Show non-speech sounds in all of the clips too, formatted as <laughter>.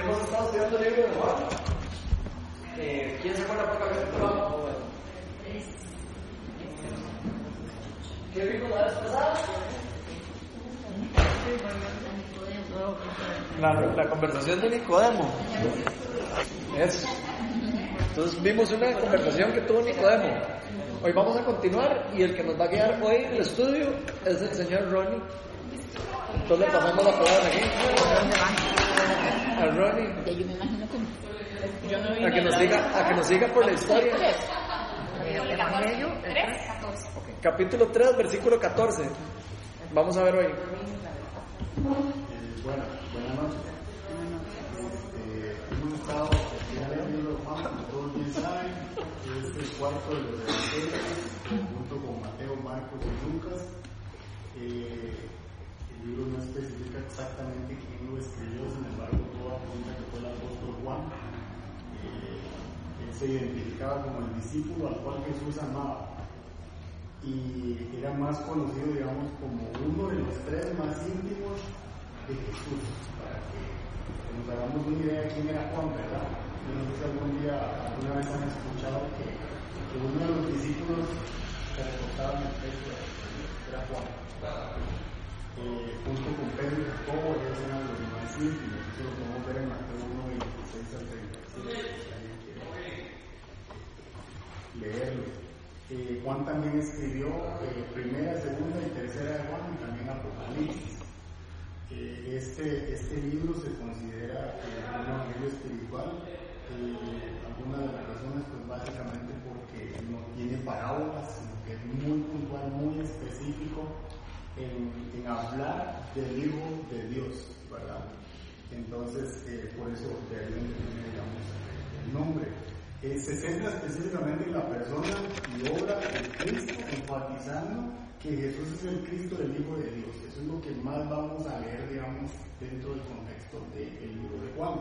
Hemos estado estudiando el libro de Juan. Eh, ¿Quién se acuerda por capítulo? ¿Qué vimos la vez pasada? La, la conversación de Nicodemo. Eso. Entonces vimos una conversación que tuvo Nicodemo. Hoy vamos a continuar y el que nos va a guiar hoy en el estudio es el señor Ronnie. Entonces le pasamos la palabra aquí. A Ronnie. Yo me imagino que yo no A que nos diga, a que nos diga por la historia. Evangelio, 3, Capítulo 3, versículo 14. Vamos a ver hoy. Eh, bueno, buenas noches. Este, hemos estado ya Juan, como todos bien saben, es el cuarto de los evangelios, junto con Mateo, Marcos y Lucas. Eh, el libro no especifica exactamente quién lo escribió, sin embargo, todo apunta que fue el apóstol Juan. Eh, él se identificaba como el discípulo al cual Jesús amaba y era más conocido, digamos, como uno de los tres más íntimos de Jesús, para que nos hagamos una idea de quién era Juan, ¿verdad? Yo no sé si algún día, alguna vez han escuchado que, uno de los discípulos que reportaban el texto era Juan. Eh, junto con Pedro y Jacobo, ellos eran los más íntimos, eso lo podemos ver en Mateo 1, 26 al 36, si alguien leerlo. Eh, Juan también escribió eh, primera, segunda y tercera de Juan y también Apocalipsis. Eh, este, este libro se considera un evangelio espiritual. algunas de las razones, pues básicamente porque no tiene parábolas, sino que es muy puntual, muy específico en, en hablar del Hijo de Dios, ¿verdad? Entonces, por eso de ahí digamos, el nombre. Eh, se centra específicamente en la persona y obra de Cristo, enfatizando que Jesús es el Cristo del Hijo de Dios. Eso es lo que más vamos a leer, digamos, dentro del contexto del libro de Juan.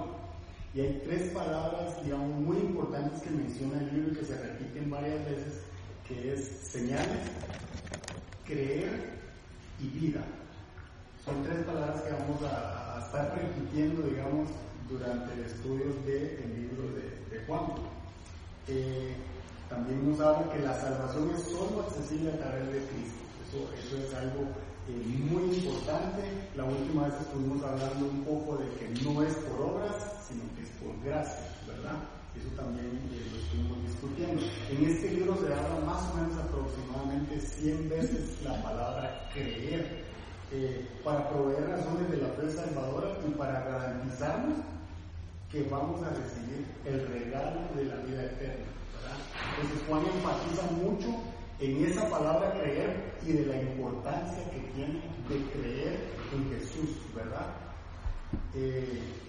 Y hay tres palabras, digamos, muy importantes que menciona el libro y que se repiten varias veces, que es señales, creer y vida. Son tres palabras que vamos a, estar repitiendo, digamos, durante el estudio del libro de, de Juan. Eh, también nos habla que la salvación es solo accesible a través de Cristo. Eso, eso es algo eh, muy importante. La última vez estuvimos hablando un poco de que no es por obras, sino que es por gracia, ¿verdad? Eso también eh, lo estuvimos discutiendo. En este libro se habla más o menos aproximadamente 100 veces la palabra creer para proveer razones de la fe salvadora y para garantizarnos que vamos a recibir el regalo de la vida eterna. ¿verdad? Entonces Juan enfatiza mucho en esa palabra creer y de la importancia que tiene de creer en Jesús, ¿verdad? Eh,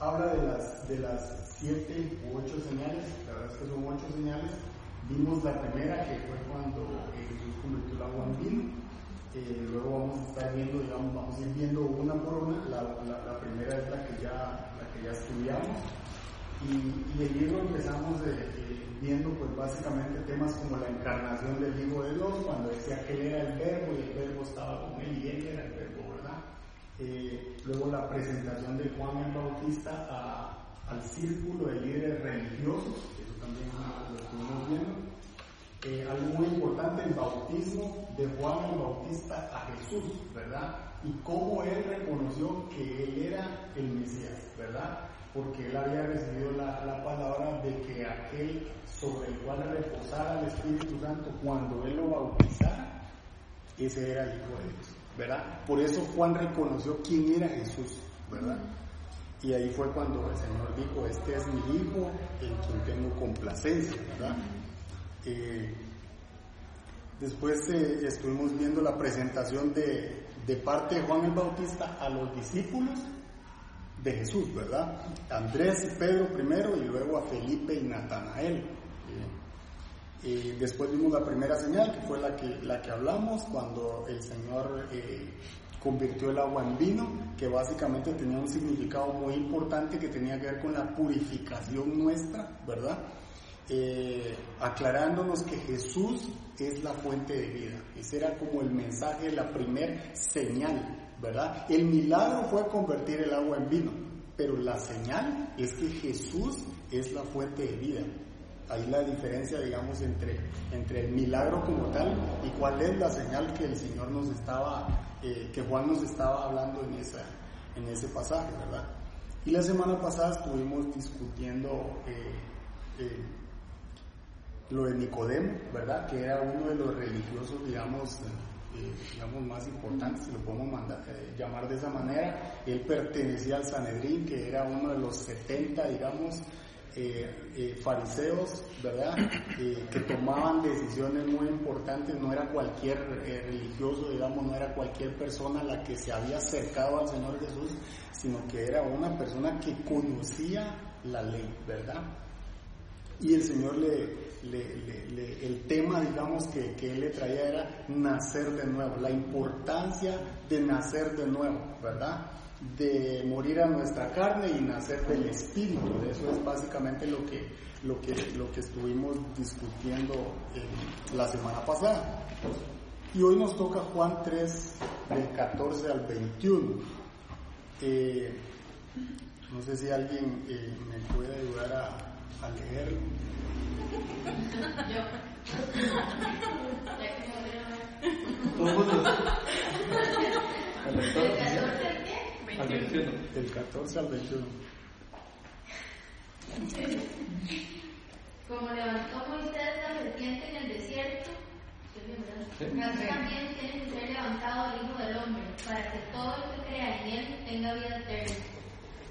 habla de las, de las siete u ocho señales, la verdad es que son ocho señales. Vimos la primera que fue cuando Jesús convirtió el agua en vino. Eh, luego vamos a estar viendo, digamos, vamos a ir viendo una por una. La, la, primera es la que ya, la que ya estudiamos. Y, y el libro empezamos de, eh, viendo, pues básicamente temas como la encarnación del Hijo de Dios, cuando decía que él era el Verbo y el Verbo estaba con él y él era el Verbo. Eh, luego la presentación de Juan el Bautista al círculo de líderes religiosos, eso también lo estuvimos viendo. Eh, algo muy importante, el bautismo de Juan el Bautista a Jesús, ¿verdad? Y cómo él reconoció que él era el Mesías, ¿verdad? Porque él había recibido la, la palabra de que aquel sobre el cual reposara el Espíritu Santo cuando él lo bautizara, ese era el Hijo de Dios, ¿verdad? Por eso Juan reconoció quién era Jesús, ¿verdad? Y ahí fue cuando el Señor dijo, este es mi Hijo en quien tengo complacencia, ¿verdad? Eh, después eh, estuvimos viendo la presentación de, de, parte de Juan el Bautista a los discípulos de Jesús, ¿verdad? Andrés y Pedro primero y luego a Felipe y Natanael. Eh, después vimos la primera señal, que fue la que, la que hablamos, cuando el Señor convirtió el agua en vino, que básicamente tenía un significado muy importante que tenía que ver con la purificación nuestra, ¿verdad? Eh, aclarándonos que Jesús es la fuente de vida. Ese era como el mensaje, la primer señal, ¿verdad? El milagro fue convertir el agua en vino, pero la señal es que Jesús es la fuente de vida. Ahí la diferencia, digamos, entre, entre el milagro como tal y cuál es la señal que el Señor nos estaba, eh, que Juan nos estaba hablando en, esa, en ese pasaje, ¿verdad? Y la semana pasada estuvimos discutiendo eh, eh, lo de Nicodemo, ¿verdad? Que era uno de los religiosos, digamos, digamos más importantes, si lo podemos mandar, llamar de esa manera. Él pertenecía al Sanedrín, que era uno de los 70, digamos, eh, eh, fariseos, ¿verdad? Eh, que tomaban decisiones muy importantes, no era cualquier religioso, digamos, no era cualquier persona la que se había acercado al Señor Jesús, sino que era una persona que conocía la ley, ¿verdad? Y el Señor le, le, el tema, digamos, que, que, Él le traía era nacer de nuevo, la importancia de nacer de nuevo, ¿verdad? De morir a nuestra carne y nacer del espíritu. Eso es básicamente lo que, lo que, lo que estuvimos discutiendo la semana pasada. Y hoy nos toca Juan 3, del 14 al 21. Eh, no sé si alguien eh, me puede ayudar a, a leerlo. <laughs> Al 21. Del 14 al 21. Como levantó Moisés la serpiente en el desierto, así también tiene que ser levantado el Hijo del Hombre, para que todo el que crea en él tenga vida eterna.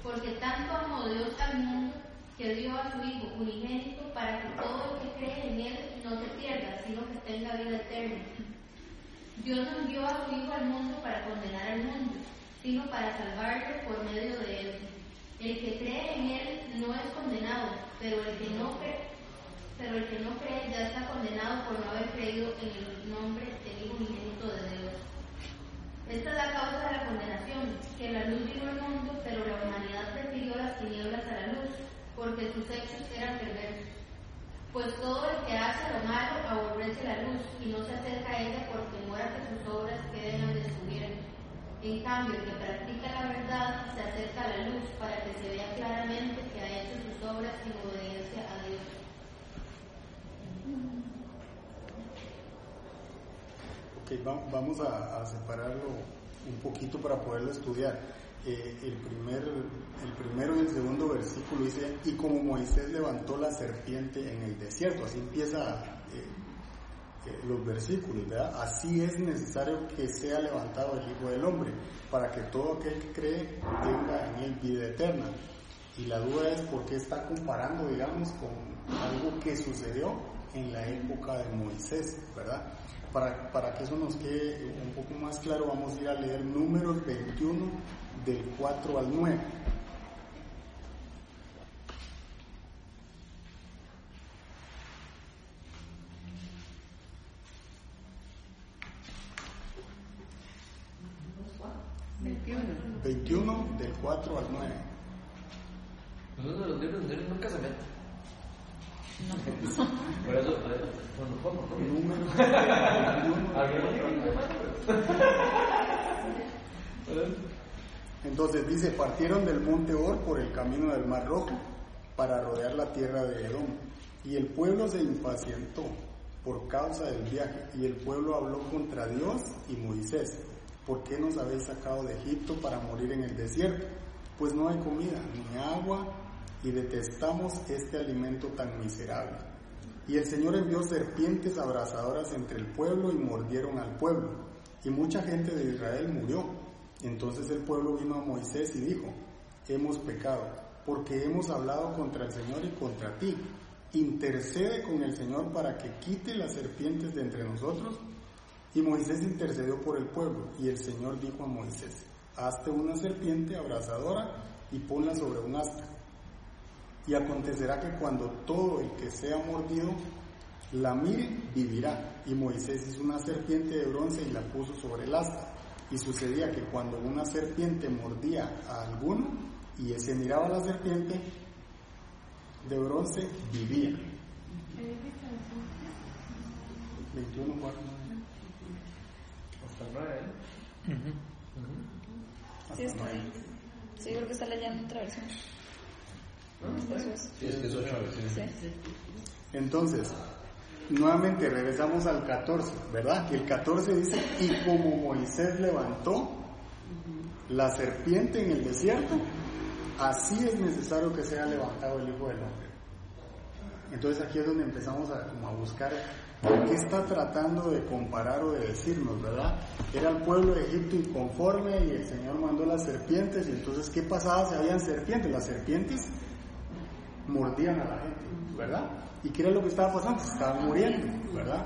Porque tanto amó Dios al mundo que dio a su Hijo unigénito para que todo el que cree en él no se pierda, sino que tenga vida eterna. Dios no envió a su Hijo al mundo para condenar al mundo, sino para salvarlo por medio de él. El que cree en él no es condenado, pero el que no cree, pero el que no cree ya está condenado por no haber creído en el nombre del Hijo unigénito de Dios. Esta es la causa de la condenación, que la luz vino al mundo, pero la humanidad prefirió las tinieblas a la luz, porque sus hechos eran perversos. Pues todo el que hace lo malo aborrece la luz y no se acerca a ella porque muera que sus obras queden al descubierto. En cambio, el que practica la verdad se acerca a la luz para que se vea claramente que ha hecho sus obras en obediencia a Dios. Ok, vamos a, separarlo un poquito para poderlo estudiar. Eh, el, primer, el primero y el segundo versículo dice, y como Moisés levantó la serpiente en el desierto, así empieza eh, los versículos, ¿verdad? Así es necesario que sea levantado el Hijo del Hombre, para que todo aquel que cree tenga en él vida eterna. Y la duda es por qué está comparando, digamos, con algo que sucedió en la época de Moisés, ¿verdad? Para, para que eso nos quede un poco más claro, vamos a ir a leer números 21 del 4 al 9. 21 del 4 al 9. Nosotros de los libros nunca se meten. Por eso, bueno, ¿cómo? Número Entonces dice, partieron del monte Or por el camino del Mar Rojo para rodear la tierra de Edom. Y el pueblo se impacientó por causa del viaje. Y el pueblo habló contra Dios y Moisés ¿por qué nos habéis sacado de Egipto para morir en el desierto? Pues no hay comida ni agua y detestamos este alimento tan miserable. Y el Señor envió serpientes abrasadoras entre el pueblo y mordieron al pueblo. Y mucha gente de Israel murió. Entonces el pueblo vino a Moisés y dijo, hemos pecado, porque hemos hablado contra el Señor y contra ti. Intercede con el Señor para que quite las serpientes de entre nosotros y Moisés intercedió por el pueblo, y el Señor dijo a Moisés, hazte una serpiente abrazadora y ponla sobre un asta. Y acontecerá que cuando todo el que sea mordido la mire, vivirá. Y Moisés hizo una serpiente de bronce y la puso sobre el asta. Y sucedía que cuando una serpiente mordía a alguno y ese miraba la serpiente de bronce, vivía. 21, 4. Sí, está leyendo otra versión. Eso es. Sí, es que es otra versión. Sí. Entonces, nuevamente regresamos al 14, ¿verdad? Que el 14 dice, y como Moisés levantó la serpiente en el desierto, así es necesario que sea levantado el Hijo del Hombre. Entonces aquí es donde empezamos a, como a buscar qué está tratando de comparar o de decirnos, ¿verdad? Era el pueblo de Egipto inconforme y el Señor mandó las serpientes y entonces ¿qué pasaba si habían serpientes? Las serpientes mordían a la gente, ¿verdad? ¿Y qué era lo que estaba pasando? Estaban muriendo, ¿verdad?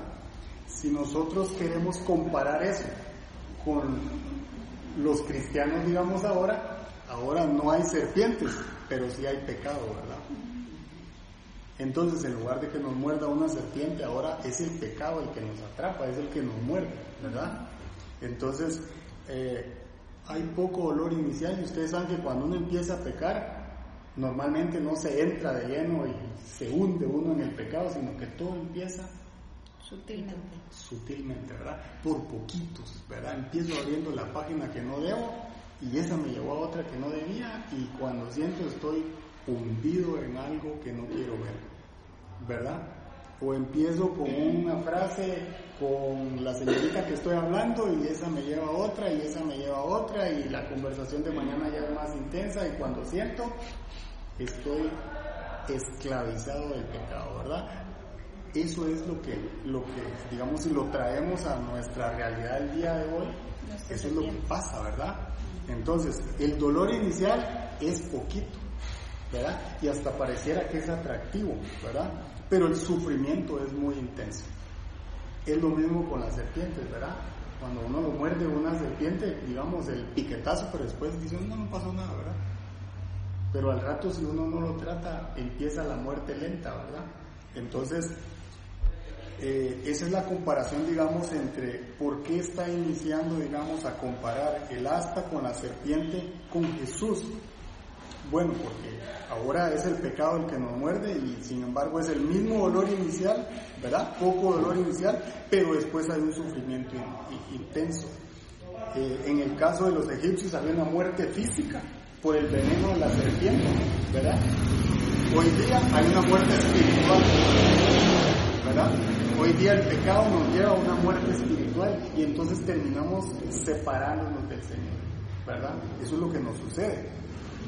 Si nosotros queremos comparar eso con los cristianos, digamos ahora, ahora no hay serpientes, pero sí hay pecado, ¿verdad? Entonces, en lugar de que nos muerda una serpiente, ahora es el pecado el que nos atrapa, es el que nos muerde, ¿verdad? Entonces, eh, hay poco dolor inicial y ustedes saben que cuando uno empieza a pecar, normalmente no se entra de lleno y se hunde uno en el pecado, sino que todo empieza Sutilmente. sutilmente, ¿verdad? Por poquitos, ¿verdad? Empiezo abriendo la página que no debo y esa me llevó a otra que no debía y cuando siento estoy hundido en algo que no quiero ver, ¿verdad? O empiezo con una frase con la señorita que estoy hablando y esa me lleva a otra y esa me lleva a otra y la conversación de mañana ya es más intensa y cuando siento estoy esclavizado del pecado, ¿verdad? Eso es lo que, lo que, digamos, si lo traemos a nuestra realidad del día de hoy, eso es lo que pasa, ¿verdad? Entonces, el dolor inicial es poquito, ¿verdad? Y hasta pareciera que es atractivo, ¿verdad? Pero el sufrimiento es muy intenso. Es lo mismo con las serpientes, ¿verdad? Cuando uno lo muerde una serpiente, digamos, el piquetazo, pero después dice, no, no pasó nada, ¿verdad? Pero al rato si uno no lo trata, empieza la muerte lenta, ¿verdad? Entonces, eh, esa es la comparación, digamos, entre por qué está iniciando, digamos, a comparar el asta con la serpiente con Jesús. Bueno, porque ahora es el pecado el que nos muerde y sin embargo es el mismo dolor inicial, ¿verdad? Poco dolor inicial, pero después hay un sufrimiento in- in- intenso. Eh, en el caso de los egipcios había una muerte física por el veneno de la serpiente, ¿verdad? Hoy día hay una muerte espiritual, ¿verdad? Hoy día el pecado nos lleva a una muerte espiritual y entonces terminamos separándonos del Señor, ¿verdad? Eso es lo que nos sucede.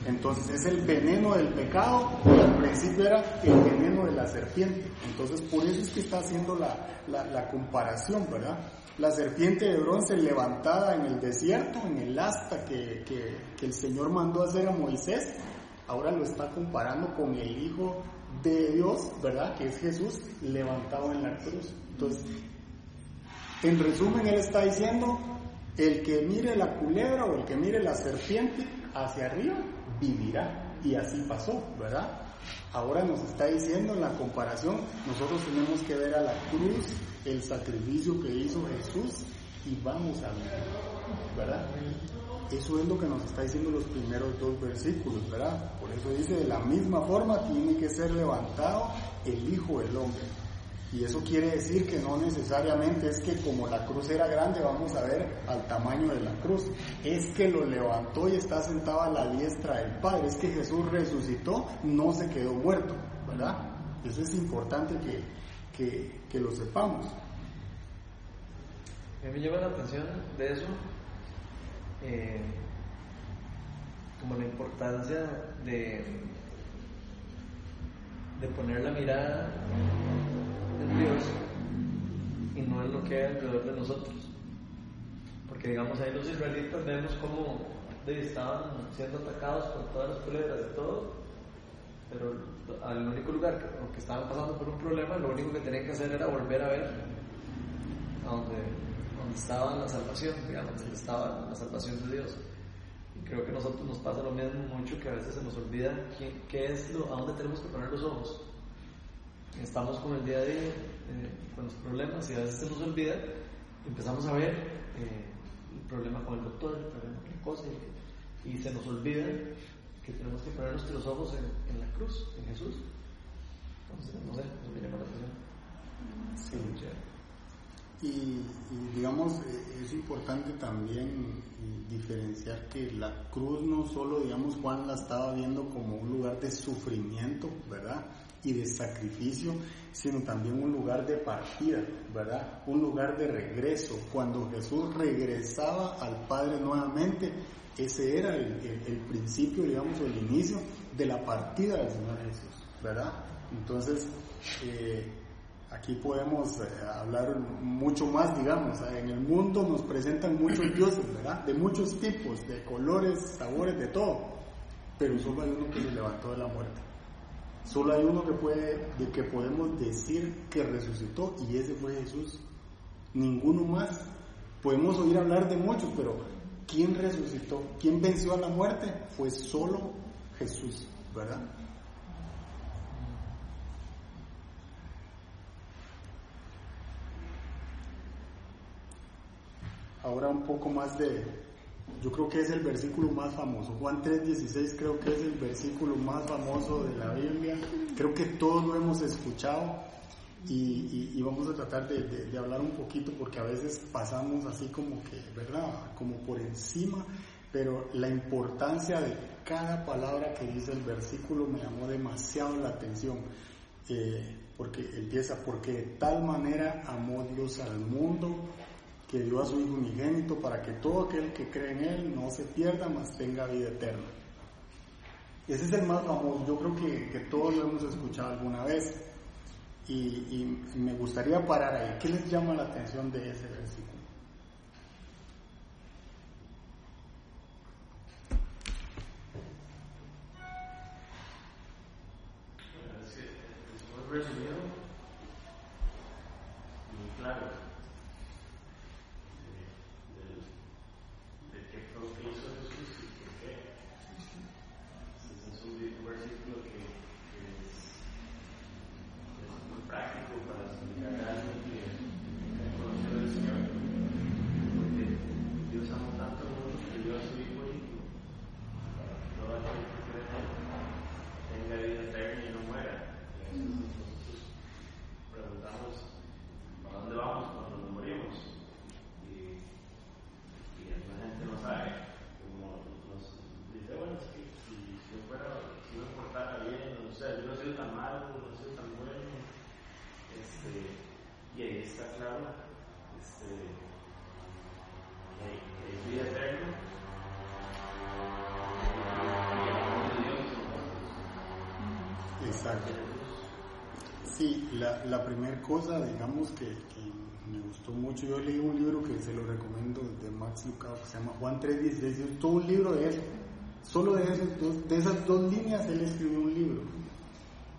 Entonces es el veneno del pecado y al principio era el veneno de la serpiente. Entonces por eso es que está haciendo la, la, comparación, ¿verdad? La serpiente de bronce levantada en el desierto, en el asta que, que, que el Señor mandó hacer a Moisés, ahora lo está comparando con el Hijo de Dios, ¿verdad? Que es Jesús levantado en la cruz. Entonces, en resumen, él está diciendo, el que mire la culebra o el que mire la serpiente hacia arriba, vivirá. Y así pasó, ¿verdad? Ahora nos está diciendo en la comparación, nosotros tenemos que ver a la cruz, el sacrificio que hizo Jesús y vamos a vivir, ¿verdad? Eso es lo que nos está diciendo los primeros dos versículos, ¿verdad? Por eso dice, de la misma forma tiene que ser levantado el Hijo del Hombre. Y eso quiere decir que no necesariamente es que como la cruz era grande vamos a ver al tamaño de la cruz. Es que lo levantó y está sentado a la diestra del Padre. Es que Jesús resucitó, no se quedó muerto, ¿verdad? Eso es importante que, que, que lo sepamos. A mí me llama la atención de eso, eh, como la importancia de, de poner la mirada en Dios y no en lo que hay alrededor de nosotros. Porque digamos ahí los israelitas vemos cómo de- estaban siendo atacados por todas las culebras y todo, pero al único lugar que, que estaban pasando por un problema, lo único que tenían que hacer era volver a ver a donde, donde estaba la salvación, digamos, donde estaba la salvación de Dios. Creo que a nosotros nos pasa lo mismo mucho que a veces se nos olvida qué es lo, a dónde tenemos que poner los ojos. Estamos con el día a día, eh, con los problemas y a veces se nos olvida empezamos a ver eh, el problema con el doctor, el problema con la cosa y, se nos olvida que tenemos que poner nuestros ojos en, la cruz, en Jesús. Entonces, no sé, eso me llama la atención. Sí. Y, digamos, eh, es importante también eh, diferenciar que la cruz no solo, digamos, Juan la estaba viendo como un lugar de sufrimiento, ¿verdad? Y de sacrificio, sino también un lugar de partida, ¿verdad? Un lugar de regreso. Cuando Jesús regresaba al Padre nuevamente, ese era el, el, el principio, digamos, el inicio de la partida del Señor Jesús, ¿verdad? Entonces, eh, aquí podemos eh, hablar mucho más, digamos, en el mundo nos presentan muchos <coughs> dioses, ¿verdad? De muchos tipos, de colores, sabores, de todo, pero solo hay uno que se levantó de la muerte. Solo hay uno que puede, de que podemos decir que resucitó y ese fue Jesús. Ninguno más. Podemos oír hablar de muchos, pero ¿quién resucitó? ¿Quién venció a la muerte? Fue solo Jesús, ¿verdad? ahora un poco más de, yo creo que es el versículo más famoso. Juan 3:16 creo que es el versículo más famoso de la Biblia. Creo que todos lo hemos escuchado y, y, y vamos a tratar de, de, de, hablar un poquito porque a veces pasamos así como que, ¿verdad? Como por encima, pero la importancia de cada palabra que dice el versículo me llamó demasiado la atención. Eh, porque empieza, porque de tal manera amó Dios al mundo que dio a su Hijo unigénito para que todo aquel que cree en Él no se pierda, mas tenga vida eterna. Ese es el más famoso, yo creo que, que todos lo hemos escuchado alguna vez y, me gustaría parar ahí. ¿Qué les llama la atención de ese versículo? Resumido claro. Sí, la, primera cosa, digamos, que, me gustó mucho, yo leí un libro que se lo recomiendo de Max Lucado, que se llama Juan 3.16, es todo un libro de eso. Solo de, esos dos, de esas dos líneas él escribió un libro.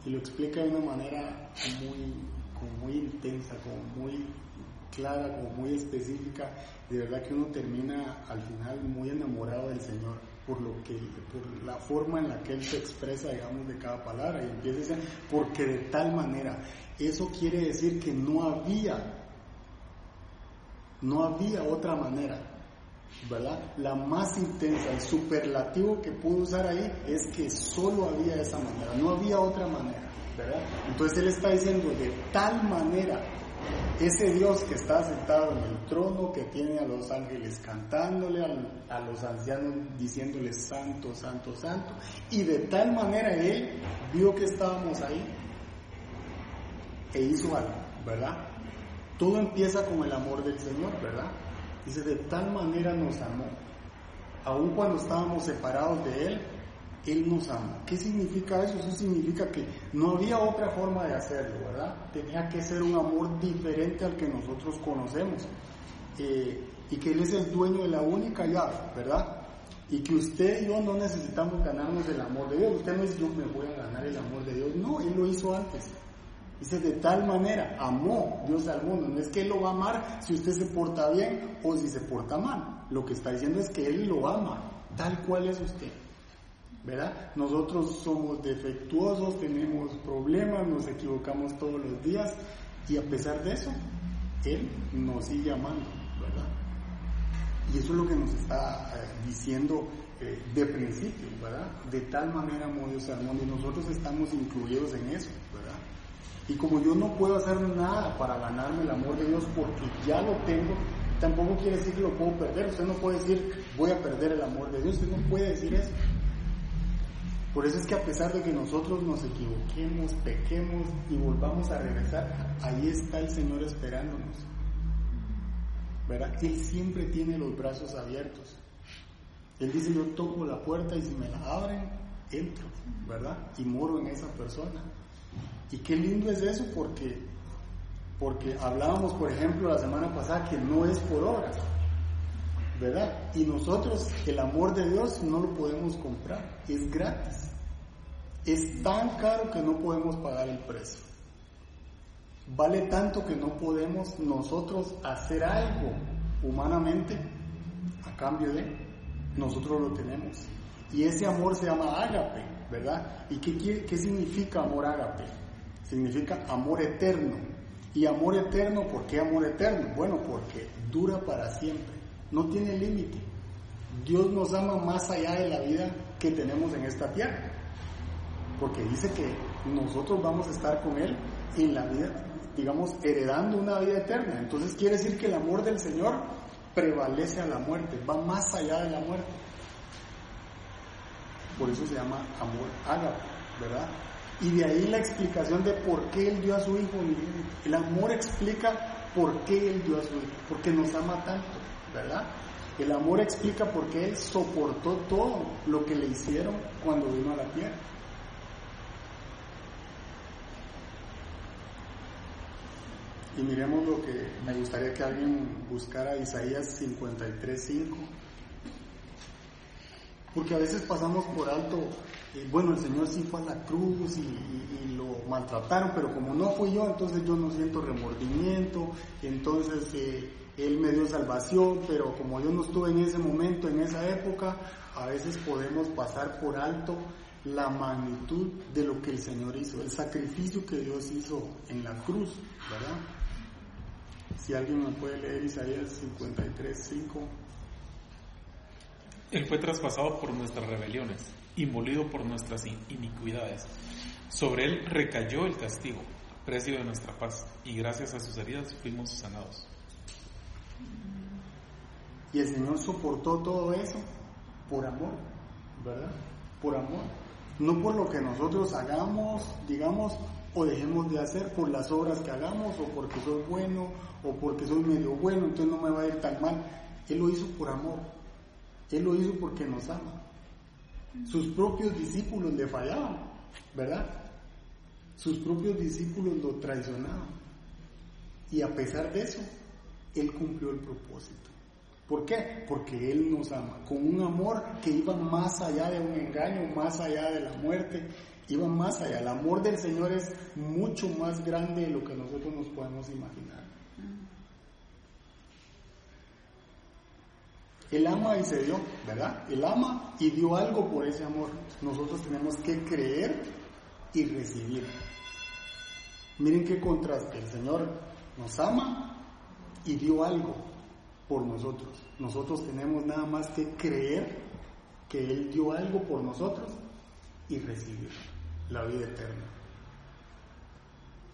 Y lo explica de una manera muy, como muy intensa, como muy clara, como muy específica. De verdad que uno termina al final muy enamorado del Señor por lo que, por la forma en la que él se expresa, digamos, de cada palabra, y empieza a decir, porque de tal manera, eso quiere decir que no había, no había otra manera, ¿verdad? La más intensa, el superlativo que pudo usar ahí es que solo había esa manera, no había otra manera, ¿verdad? Entonces él está diciendo, de tal manera ese Dios que está sentado en el trono, que tiene a los ángeles cantándole, a, los ancianos diciéndoles santo, santo, santo, y de tal manera Él vio que estábamos ahí e hizo algo, ¿verdad? Todo empieza con el amor del Señor, ¿verdad? Dice, de tal manera nos amó, aun cuando estábamos separados de Él, él nos ama. ¿Qué significa eso? Eso significa que no había otra forma de hacerlo, ¿verdad? Tenía que ser un amor diferente al que nosotros conocemos. Eh, y que Él es el dueño de la única llave, ¿verdad? Y que usted y yo no necesitamos ganarnos el amor de Dios. Usted no dice, yo me voy a ganar el amor de Dios. No, Él lo hizo antes. Dice, de tal manera, amó Dios al mundo. No es que Él lo va a amar si usted se porta bien o si se porta mal. Lo que está diciendo es que Él lo ama, tal cual es usted. ¿Verdad? Nosotros somos defectuosos, tenemos problemas, nos equivocamos todos los días y a pesar de eso, Él nos sigue amando, ¿verdad? Y eso es lo que nos está eh, diciendo eh, de principio, ¿verdad? De tal manera amó Dios al mundo y nosotros estamos incluidos en eso, ¿verdad? Y como yo no puedo hacer nada para ganarme el amor de Dios porque ya lo tengo, tampoco quiere decir que lo puedo perder. Usted no puede decir voy a perder el amor de Dios, usted no puede decir eso. Por eso es que a pesar de que nosotros nos equivoquemos, pequemos y volvamos a regresar, ahí está el Señor esperándonos. ¿Verdad? Él siempre tiene los brazos abiertos. Él dice, yo toco la puerta y si me la abren, entro, ¿verdad? Y moro en esa persona. Y qué lindo es eso porque, porque hablábamos, por ejemplo, la semana pasada que no es por obras, Y nosotros el amor de Dios no lo podemos comprar, es gratis. Es tan caro que no podemos pagar el precio. Vale tanto que no podemos nosotros hacer algo humanamente a cambio de nosotros lo tenemos. Y ese amor se llama ágape, ¿verdad? ¿Y qué, qué significa amor ágape? Significa amor eterno. Y amor eterno, ¿por qué amor eterno? Bueno, porque dura para siempre, no tiene límite. Dios nos ama más allá de la vida que tenemos en esta tierra. Porque dice que nosotros vamos a estar con Él en la vida, digamos, heredando una vida eterna. Entonces quiere decir que el amor del Señor prevalece a la muerte, va más allá de la muerte. Por eso se llama amor ágape, ¿verdad? Y de ahí la explicación de por qué Él dio a su Hijo. El amor explica por qué Él dio a su Hijo, porque nos ama tanto, ¿verdad? El amor explica por qué Él soportó todo lo que le hicieron cuando vino a la tierra. Y miremos lo que me gustaría que alguien buscara Isaías 53.5. Porque a veces pasamos por alto, eh, bueno, el Señor sí fue a la cruz y, lo maltrataron, pero como no fui yo, entonces yo no siento remordimiento, entonces eh, Él me dio salvación, pero como yo no estuve en ese momento, en esa época, a veces podemos pasar por alto la magnitud de lo que el Señor hizo, el sacrificio que Dios hizo en la cruz, ¿verdad? Si alguien me puede leer Isaías 53, 5. Él fue traspasado por nuestras rebeliones y molido por nuestras iniquidades. Sobre él recayó el castigo, precio de nuestra paz, y gracias a sus heridas fuimos sanados. Y el Señor soportó todo eso por amor, ¿verdad? Por amor. No por lo que nosotros hagamos, digamos, o dejemos de hacer por las obras que hagamos, o porque soy bueno, o porque soy medio bueno, entonces no me va a ir tan mal. Él lo hizo por amor. Él lo hizo porque nos ama. Sus propios discípulos le fallaban, ¿verdad? Sus propios discípulos lo traicionaban. Y a pesar de eso, Él cumplió el propósito. ¿Por qué? Porque Él nos ama, con un amor que iba más allá de un engaño, más allá de la muerte, iba más allá. El amor del Señor es mucho más grande de lo que nosotros nos podemos imaginar. Él ama y se dio, ¿verdad? Él ama y dio algo por ese amor. Nosotros tenemos que creer y recibir. Miren qué contraste. El Señor nos ama y dio algo por nosotros. Nosotros tenemos nada más que creer que Él dio algo por nosotros y recibir la vida eterna.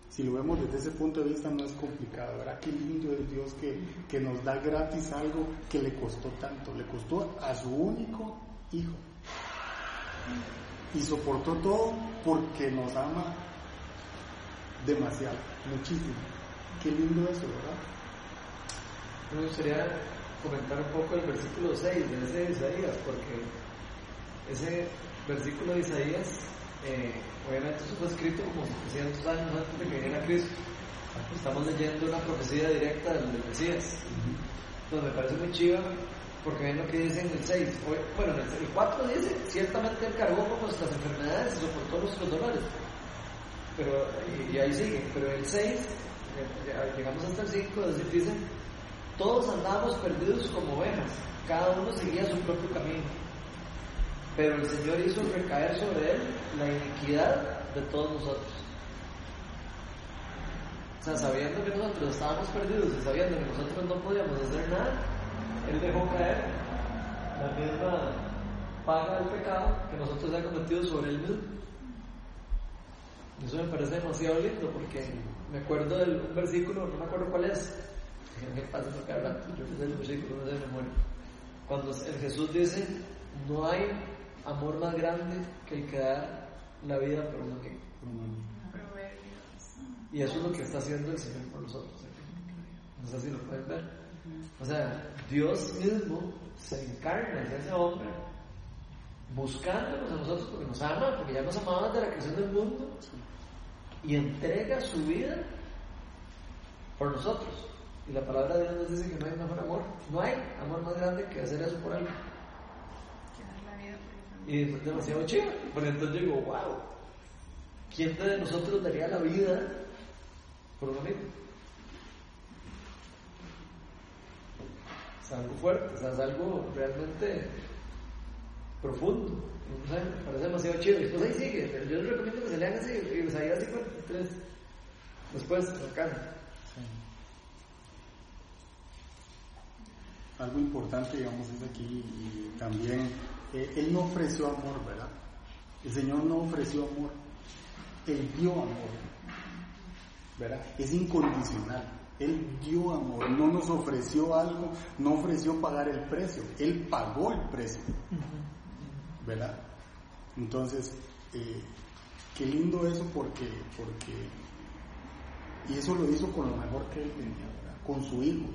Si lo vemos desde ese punto de vista no es complicado, ¿verdad? Qué lindo es Dios que, que nos da gratis algo que le costó tanto, le costó a su único hijo. Y soportó todo porque nos ama demasiado, muchísimo. Qué lindo eso, ¿verdad? Me gustaría comentar un poco el versículo 6 de ese de Isaías, porque ese versículo de Isaías eh, obviamente eso fue escrito como 700 años antes de que viniera Cristo. Estamos leyendo una profecía directa del, Mesías. Entonces me parece muy chiva porque ven lo que dice en el 6. Bueno, el 4 dice, ciertamente él cargó con nuestras enfermedades y soportó nuestros dolores. Pero, y, ahí sigue, pero el 6, llegamos hasta el 5, dice, todos andábamos perdidos como ovejas, cada uno seguía su propio camino pero el Señor hizo recaer sobre él la iniquidad de todos nosotros. O sea, sabiendo que nosotros estábamos perdidos y sabiendo que nosotros no podíamos hacer nada, Él dejó caer la misma paga del pecado que nosotros hemos cometido sobre Él mismo. Eso me parece demasiado lindo porque me acuerdo del un versículo, no me acuerdo cuál es, que pasa por cada rato, yo de memoria. Cuando el Jesús dice, no hay amor más grande que el que da la vida por un amigo. Y eso es lo que está haciendo el Señor por nosotros. No sé si lo pueden ver. O sea, Dios mismo se encarna en ese hombre, buscándonos a nosotros porque nos ama, porque ya nos amaba desde la creación del mundo, y entrega su vida por nosotros. Y la palabra de Dios nos dice que no hay mejor amor. No hay amor más grande que hacer eso por alguien. Y es demasiado chido. Porque entonces digo, wow, ¿quién de nosotros daría la vida por un amigo? Es algo fuerte, es algo realmente profundo. No parece demasiado chido. Y después ahí sigue. Yo les recomiendo que se lean así, y les ahí 53. Después, acá. Algo importante, digamos, es aquí y también, eh, Él no ofreció amor, ¿verdad? El Señor no ofreció amor, Él dio amor, ¿verdad? Es incondicional. Él dio amor, no nos ofreció algo, no ofreció pagar el precio, Él pagó el precio, ¿verdad? Entonces, eh, qué lindo eso porque, porque, y eso lo hizo con lo mejor que Él tenía, ¿verdad? Con su hijo.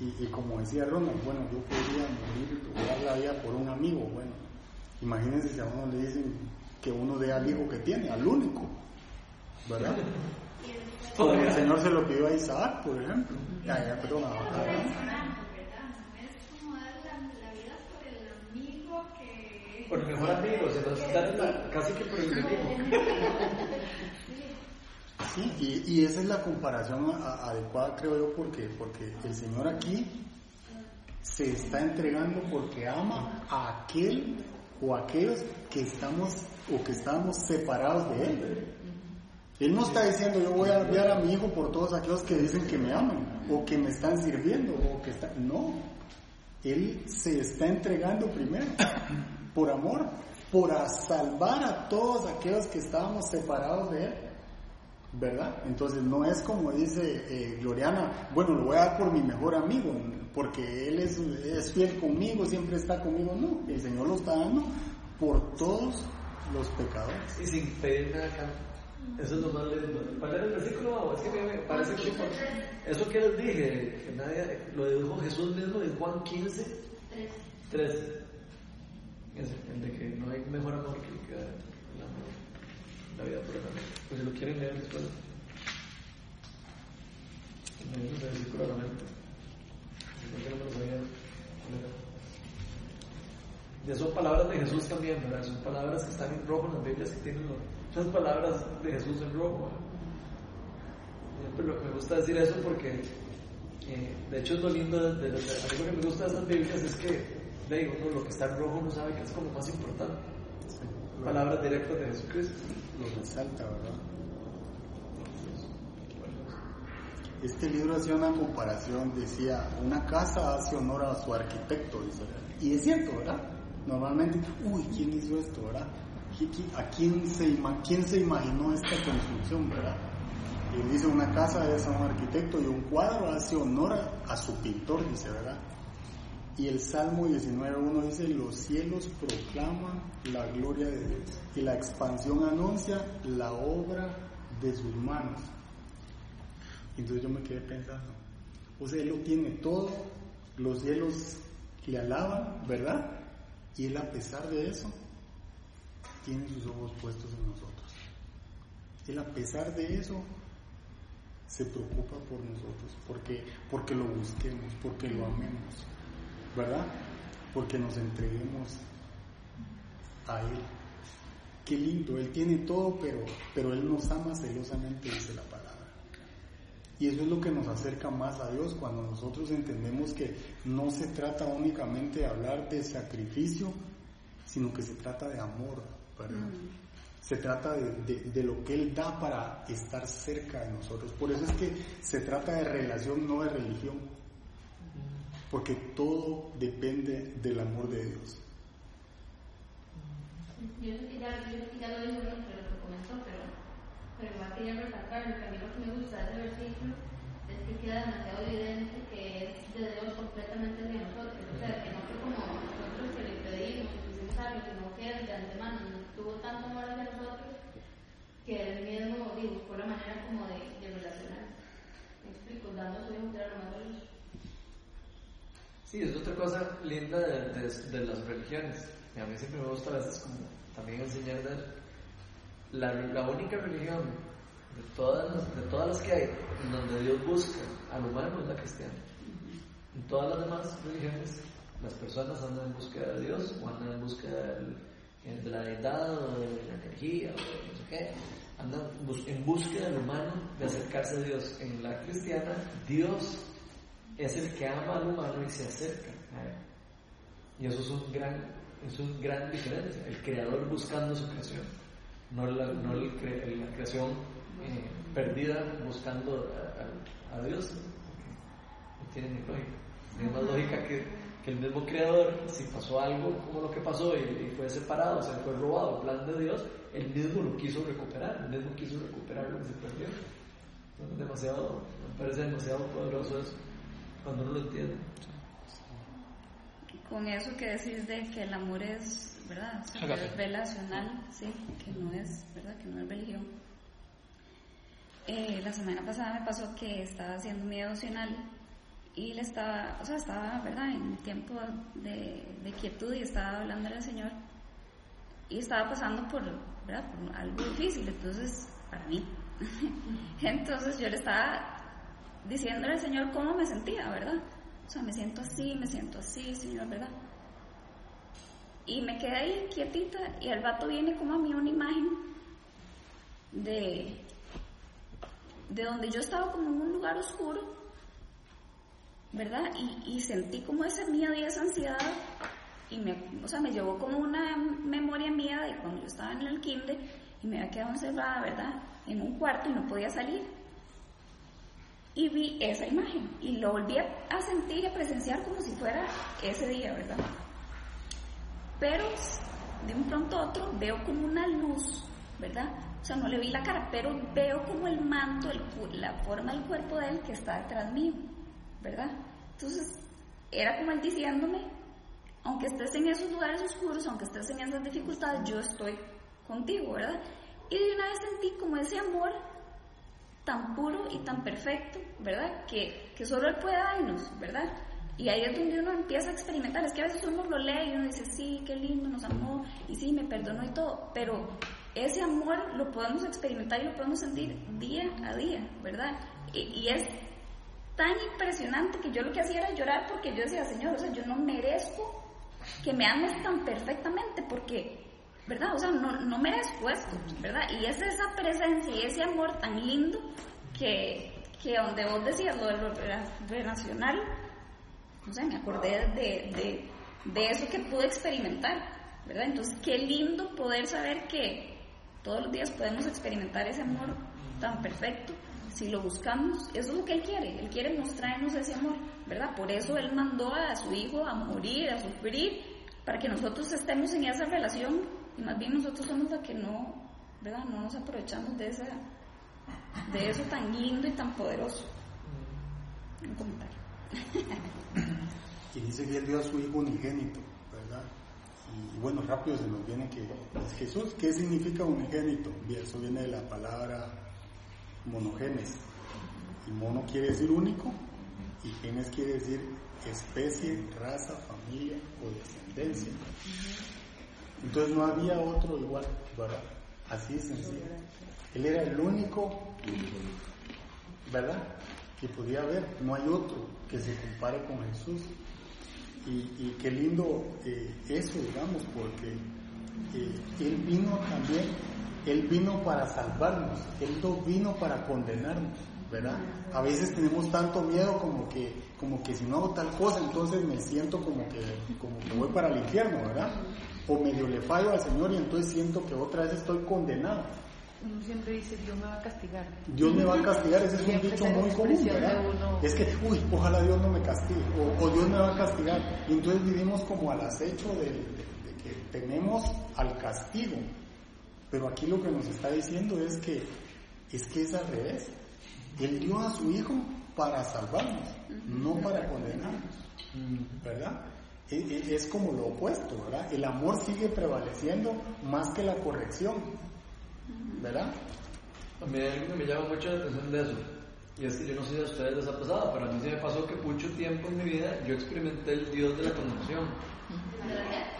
Y, y como decía Ronald, bueno, yo podría morir dar la vida por un amigo, bueno, imagínense si a uno le dicen que uno dé al hijo que tiene, al único, ¿verdad? <laughs> Como el Señor se lo pidió a Isaac, por ejemplo. Ya, ya, perdón, a- a- Es como dar la, la vida por el mejor amigo, se nos dan casi que por el enemigo. Sí, y, y esa es la comparación a- adecuada, creo yo, porque, porque el Señor aquí se está entregando porque ama a aquel o aquellos que estamos o que estamos separados de Él. Él no está diciendo yo voy a enviar a mi hijo por todos aquellos que dicen que me aman o que me están sirviendo o que están... No, Él se está entregando primero por amor, por a salvar a todos aquellos que estábamos separados de Él. ¿Verdad? Entonces no es como dice eh, Gloriana, bueno, lo voy a dar por mi mejor amigo, porque él es, es fiel conmigo, siempre está conmigo. No, el Señor lo está dando por todos los pecadores. Y sin pedir nada acá. Eso es lo más lindo. ¿Cuál era el versículo? Es que me, parece que eso que les dije, que nadie, lo dijo Jesús mismo en Juan 15, 13. Ese, el de que no hay mejor amor que el que la vida por el amor. Pues si lo quieren leer después. Me viene ese versículo a la mente. ¿Por qué no me lo sabía? Ya son palabras de Jesús también, ¿verdad? Son palabras que están en rojo en las Biblias que tienen son palabras de Jesús en rojo. Siempre lo- me gusta decir eso porque, eh, de hecho, es lo lindo de, de, de- a mí lo que me gusta de esas Biblias es que, de uno lo que está en rojo uno sabe que es como más importante. Palabras directas de Jesucristo. Lo resalta, ¿verdad? Este libro hacía una comparación, decía, una casa hace honor a su arquitecto, dice. Y es cierto, ¿verdad? Normalmente, uy, ¿quién hizo esto, verdad? ¿Qui- qui- ¿A quién se, quién se imaginó esta construcción, verdad? Y dice, una casa es a un arquitecto y un cuadro hace honor a su pintor, dice, ¿verdad? Y el Salmo 19.1 dice, los cielos proclaman la gloria de Dios y la expansión anuncia la obra de sus manos. Entonces yo me quedé pensando, o sea, Él lo tiene todo, los cielos le alaban, ¿verdad? Y Él a pesar de eso, tiene sus ojos puestos en nosotros. Él a pesar de eso, se preocupa por nosotros, porque, porque lo busquemos, porque lo amemos, ¿verdad? Porque nos entreguemos a Él. Qué lindo, Él tiene todo, pero, pero Él nos ama celosamente, dice la palabra. Y eso es lo que nos acerca más a Dios cuando nosotros entendemos que no se trata únicamente de hablar de sacrificio, sino que se trata de amor, ¿verdad? Se trata de, de- de lo que Él da para estar cerca de nosotros. Por eso es que se trata de relación, no de religión. Porque todo depende del amor de Dios. Yo ya, yo ya lo uno, pero lo comentó, pero pero igual quería resaltar, que a mí lo que me gusta de ese versículo es que queda demasiado evidente que es de Dios completamente hacia nosotros, o sea, que no fue como nosotros que le pedimos, hicimos algo, sino que de antemano tuvo tanto amor hacia nosotros que él mismo buscó la manera como de, de relacionarse. Me explico, dando su hijo que era lo más valioso. Sí, es otra cosa linda de, de, de las religiones. Y a mí siempre me gusta a veces como también enseñar de la, la única religión de todas, las, de todas las que hay en donde Dios busca al humano es la cristiana. En todas las demás religiones las personas andan en búsqueda de Dios o andan en búsqueda del- de la deidad o de la energía o de no sé qué. Andan en búsqueda del humano de acercarse a Dios. En la cristiana, Dios es el que ama al humano y se acerca a él. Y eso es un gran, es un gran diferencia. El creador buscando su creación, no la, no el cre- la creación eh, perdida buscando a, a- a Dios. No tiene ni lógica. Tiene más lógica que, que el mismo creador, si pasó algo como lo que pasó y, y fue separado, se fue robado plan de Dios, él mismo lo quiso recuperar, él mismo quiso recuperar lo que se perdió. Demasiado, me parece demasiado poderoso eso, cuando uno lo entiende. Con eso que decís de que el amor es, ¿verdad? O sea, que es relacional, sí, que no es, ¿verdad? Que no es religión. Eh, la semana pasada me pasó que estaba haciendo mi devocional y le estaba, o sea, estaba, ¿verdad? En tiempo de, de quietud y estaba hablando al Señor y estaba pasando por, ¿verdad? Por algo difícil, entonces, para mí. <laughs> entonces yo le estaba diciéndole al Señor cómo me sentía, ¿verdad? O sea, me siento así, me siento así, Señor, ¿verdad? Y me quedé ahí quietita y al vato viene como a mí una imagen de, de donde yo estaba como en un lugar oscuro, ¿verdad? Y, y sentí como ese miedo y esa ansiedad y me, o sea, me llevó como una memoria mía de cuando yo estaba en el kinder y me había quedado encerrada, ¿verdad? En un cuarto y no podía salir y vi esa imagen y lo volví a sentir y a presenciar como si fuera ese día, ¿verdad? Pero de un pronto a otro veo como una luz, ¿verdad? O sea, no le vi la cara, pero veo como el manto, el la forma del cuerpo de él que está detrás mío, ¿verdad? Entonces, era como él diciéndome, aunque estés en esos lugares oscuros, aunque estés en esas dificultades, yo estoy contigo, ¿verdad? Y de una vez sentí como ese amor tan puro y tan perfecto, ¿verdad? Que, que solo Él puede darnos, ¿verdad? Y ahí es donde uno empieza a experimentar. Es que a veces uno lo lee y uno dice, sí, qué lindo, nos amó, y sí, me perdonó y todo, pero ese amor lo podemos experimentar y lo podemos sentir día a día, ¿verdad? Y, y es tan impresionante que yo lo que hacía era llorar porque yo decía, Señor, o sea, yo no merezco que me ames tan perfectamente porque, ¿verdad? O sea, no, no merezco esto, ¿verdad? Y es esa presencia y ese amor tan lindo que, que donde vos decías lo de lo rela- relacional, no sé, me acordé de, de, de eso que pude experimentar, ¿verdad? Entonces, qué lindo poder saber que todos los días podemos experimentar ese amor tan perfecto si lo buscamos. Eso es lo que Él quiere, Él quiere mostrarnos ese amor, ¿verdad? Por eso Él mandó a su Hijo a morir, a sufrir, para que nosotros estemos en esa relación más bien nosotros somos los que no, ¿verdad? No nos aprovechamos de, esa, de eso tan lindo y tan poderoso. Un comentario. Y <laughs> dice que él dio a su hijo unigénito, ¿verdad? Y bueno, rápido se nos viene que es Jesús. ¿Qué significa unigénito? Bien, Eso viene de la palabra monogenes. Y mono quiere decir único y genes quiere decir especie, raza, familia o descendencia. Entonces no había otro igual, ¿verdad? Así de sencillo. Él era el único, ¿verdad? Que podía haber, no hay otro que se compare con Jesús. Y, y qué lindo eh, eso, digamos, porque eh, Él vino también, Él vino para salvarnos, Él no vino para condenarnos, ¿verdad? A veces tenemos tanto miedo como que, como que si no hago tal cosa, entonces me siento como que, como que voy para el infierno, ¿verdad? O medio le fallo al Señor y entonces siento que otra vez estoy condenado. Uno siempre dice, Dios me va a castigar. Dios me va a castigar, ese es un dicho muy común, ¿verdad? uno. Es que, uy, ojalá Dios no me castigue, o, o Dios me va a castigar. Y entonces vivimos como al acecho de, de- de que tenemos al castigo. Pero aquí lo que nos está diciendo es que es que es al revés. Él dio a su Hijo para salvarnos, no para condenarnos, ¿verdad? E- e- Es como lo opuesto, ¿verdad? El amor sigue prevaleciendo más que la corrección, ¿verdad? A mí hay algo que me llama mucho la atención de eso. Y es que yo no sé si a ustedes les ha pasado, pero a mí sí me pasó que mucho tiempo en mi vida yo experimenté el Dios de la condenación.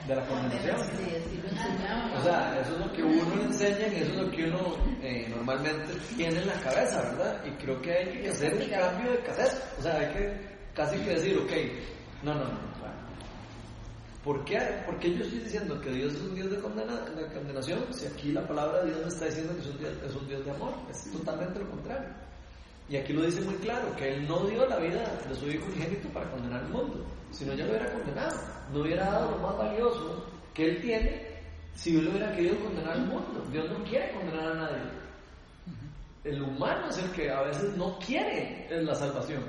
De la condenación. O sea, eso es lo que uno enseña y eso es lo que uno eh, normalmente tiene en la cabeza, ¿verdad? Y creo que hay que hacer el cambio de cassette. O sea, hay que casi que decir, ok, no, no, no. ¿Por qué, ¿Por qué yo estoy diciendo que Dios es un Dios de, condena, de condenación si aquí la palabra de Dios me está diciendo que es un, Dios, de amor? Es totalmente lo contrario. Y aquí lo dice muy claro, que Él no dio la vida de su Hijo unigénito para condenar al mundo, sino ya lo hubiera condenado. No hubiera dado lo más valioso que Él tiene si Él hubiera querido condenar al mundo. Dios no quiere condenar a nadie. El humano es el que a veces no quiere la salvación,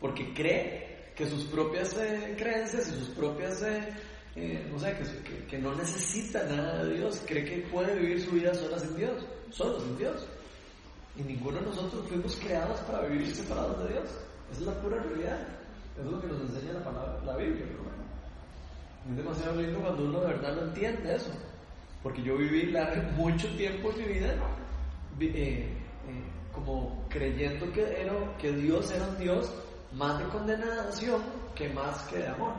porque cree que sus propias eh, creencias y sus propias, eh, eh, no sé, que, que, que no necesita nada de Dios, cree que puede vivir su vida sola sin Dios, solo sin Dios. Y ninguno de nosotros fuimos creados para vivir separados de Dios. Esa es la pura realidad. Eso es lo que nos enseña la palabra, la Biblia. ¿no? Es demasiado lindo cuando uno de verdad lo entiende eso. Porque yo viví largo, mucho tiempo en mi vida vi- eh, eh, como creyendo que, era, que Dios era un Dios más de condenación que más que de amor.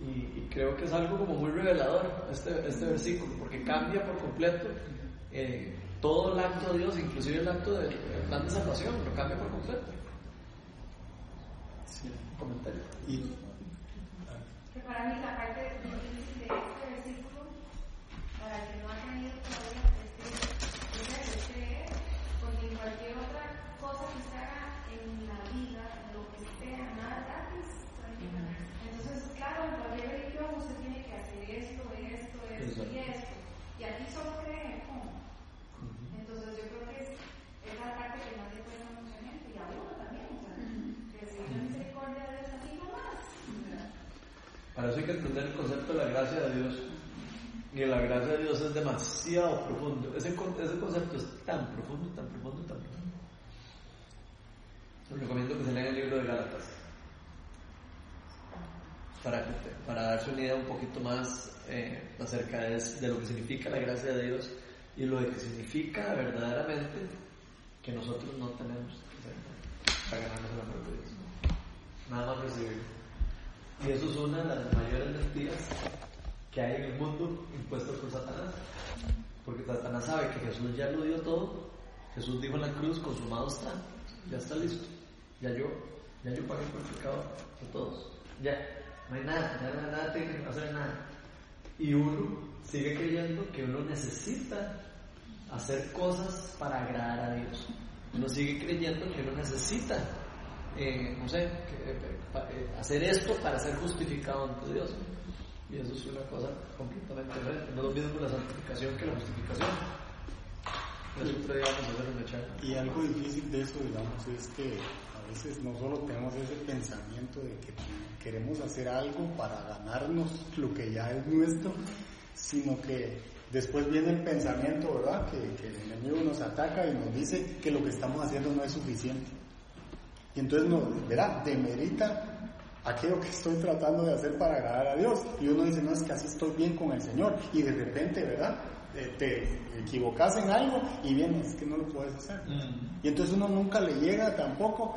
Y, y creo que es algo como muy revelador este, este versículo, porque cambia por completo eh, todo el acto de Dios, inclusive el acto del el plan de salvación, lo cambia por completo. Sí. Comentario. Y Que para mí la parte de este versículo, para el que no ha tenido todavía, es que primero es creer, porque en cualquier otra cosa que se haga en la vida, lo que sea, nada es gratis. Entonces, claro, en cualquier religión usted tiene que hacer esto, esto, esto y esto. Y aquí solo cree, ¿cómo? Entonces yo creo que es, es la parte que más le cuesta a mucha gente, y a uno también, o sea, que recibir la misericordia de Dios así nomás. Para eso hay que entender el concepto de la gracia de Dios. Y la gracia de Dios es demasiado profundo. Ese, con- ese concepto es tan profundo, tan profundo, tan profundo. Les recomiendo que se lean el libro de Gálatas. Para, para darse una idea un poquito más eh, acerca de, lo que significa la gracia de Dios y lo que significa verdaderamente que nosotros no tenemos que hacer para ganarnos el amor de Dios. Nada más recibirlo. Y eso es una de las mayores mentiras que hay en el mundo impuestas por Satanás. Porque Satanás sabe que Jesús ya lo dio todo. Jesús dijo en la cruz, consumado está, ya está listo. Ya yo, ya yo pagué por el pecado de todos. Ya, no hay nada, ya nada, nada tiene que hacer nada. Y uno sigue creyendo que uno necesita hacer cosas para agradar a Dios. Uno sigue creyendo que uno necesita, eh, no sé, eh, eh, hacer esto para ser justificado ante Dios. Y eso es una cosa completamente diferente. No es lo mismo la santificación que la justificación. Eso. Y algo difícil de eso, digamos, es que a veces no solo tenemos ese pensamiento de que queremos hacer algo para ganarnos lo que ya es nuestro, sino que después viene el pensamiento, ¿verdad? Que, que el enemigo nos ataca y nos dice que lo que estamos haciendo no es suficiente. Y entonces nos, ¿verdad? Demerita aquello que estoy tratando de hacer para agradar a Dios. Y uno dice, no, es que así estoy bien con el Señor. Y de repente, ¿verdad? Eh, Te equivocas en algo y viene, es que no lo puedes hacer. Y entonces uno nunca le llega tampoco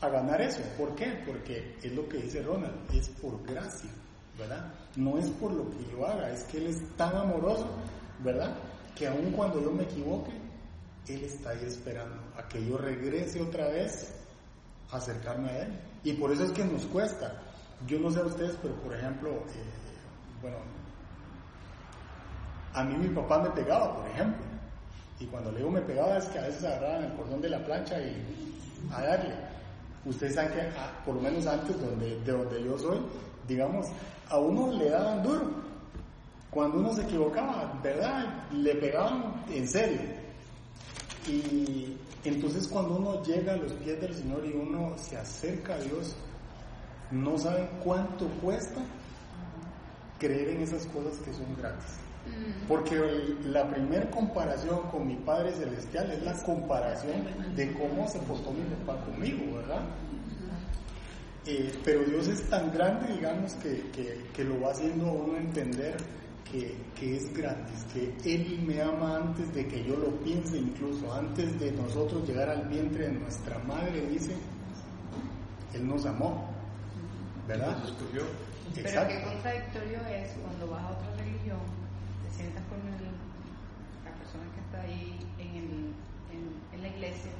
a ganar eso. ¿Por qué? Porque es lo que dice Ronald, es por gracia, ¿verdad? No es por lo que yo haga, es que Él es tan amoroso, ¿verdad? Que aun cuando yo me equivoque, Él está ahí esperando a que yo regrese otra vez a acercarme a Él. Y por eso es que nos cuesta. Yo no sé a ustedes, pero por ejemplo, eh, bueno, a mí mi papá me pegaba, por ejemplo. Y cuando le digo me pegaba es que a veces agarraban el cordón de la plancha y a darle. Ustedes saben que, ah, por lo menos antes donde, de donde yo soy, digamos, a uno le daban duro. Cuando uno se equivocaba, ¿verdad? Le pegaban en serio. Y entonces cuando uno llega a los pies del Señor y uno se acerca a Dios, no saben cuánto cuesta creer en esas cosas que son gratis. Porque el- la primer comparación con mi Padre Celestial es la comparación de cómo se portó mi papá conmigo, ¿verdad? Eh, pero Dios es tan grande, digamos, que, que- que lo va haciendo uno entender que, que es gratis, que Él me ama antes de que yo lo piense, incluso antes de nosotros llegar al vientre de nuestra madre, dice, Él nos amó, ¿verdad? Nos escogió. Pero Exacto. qué contradictorio es cuando vas a otra religión, te sientas con el- la persona que está ahí en, el- en- en la iglesia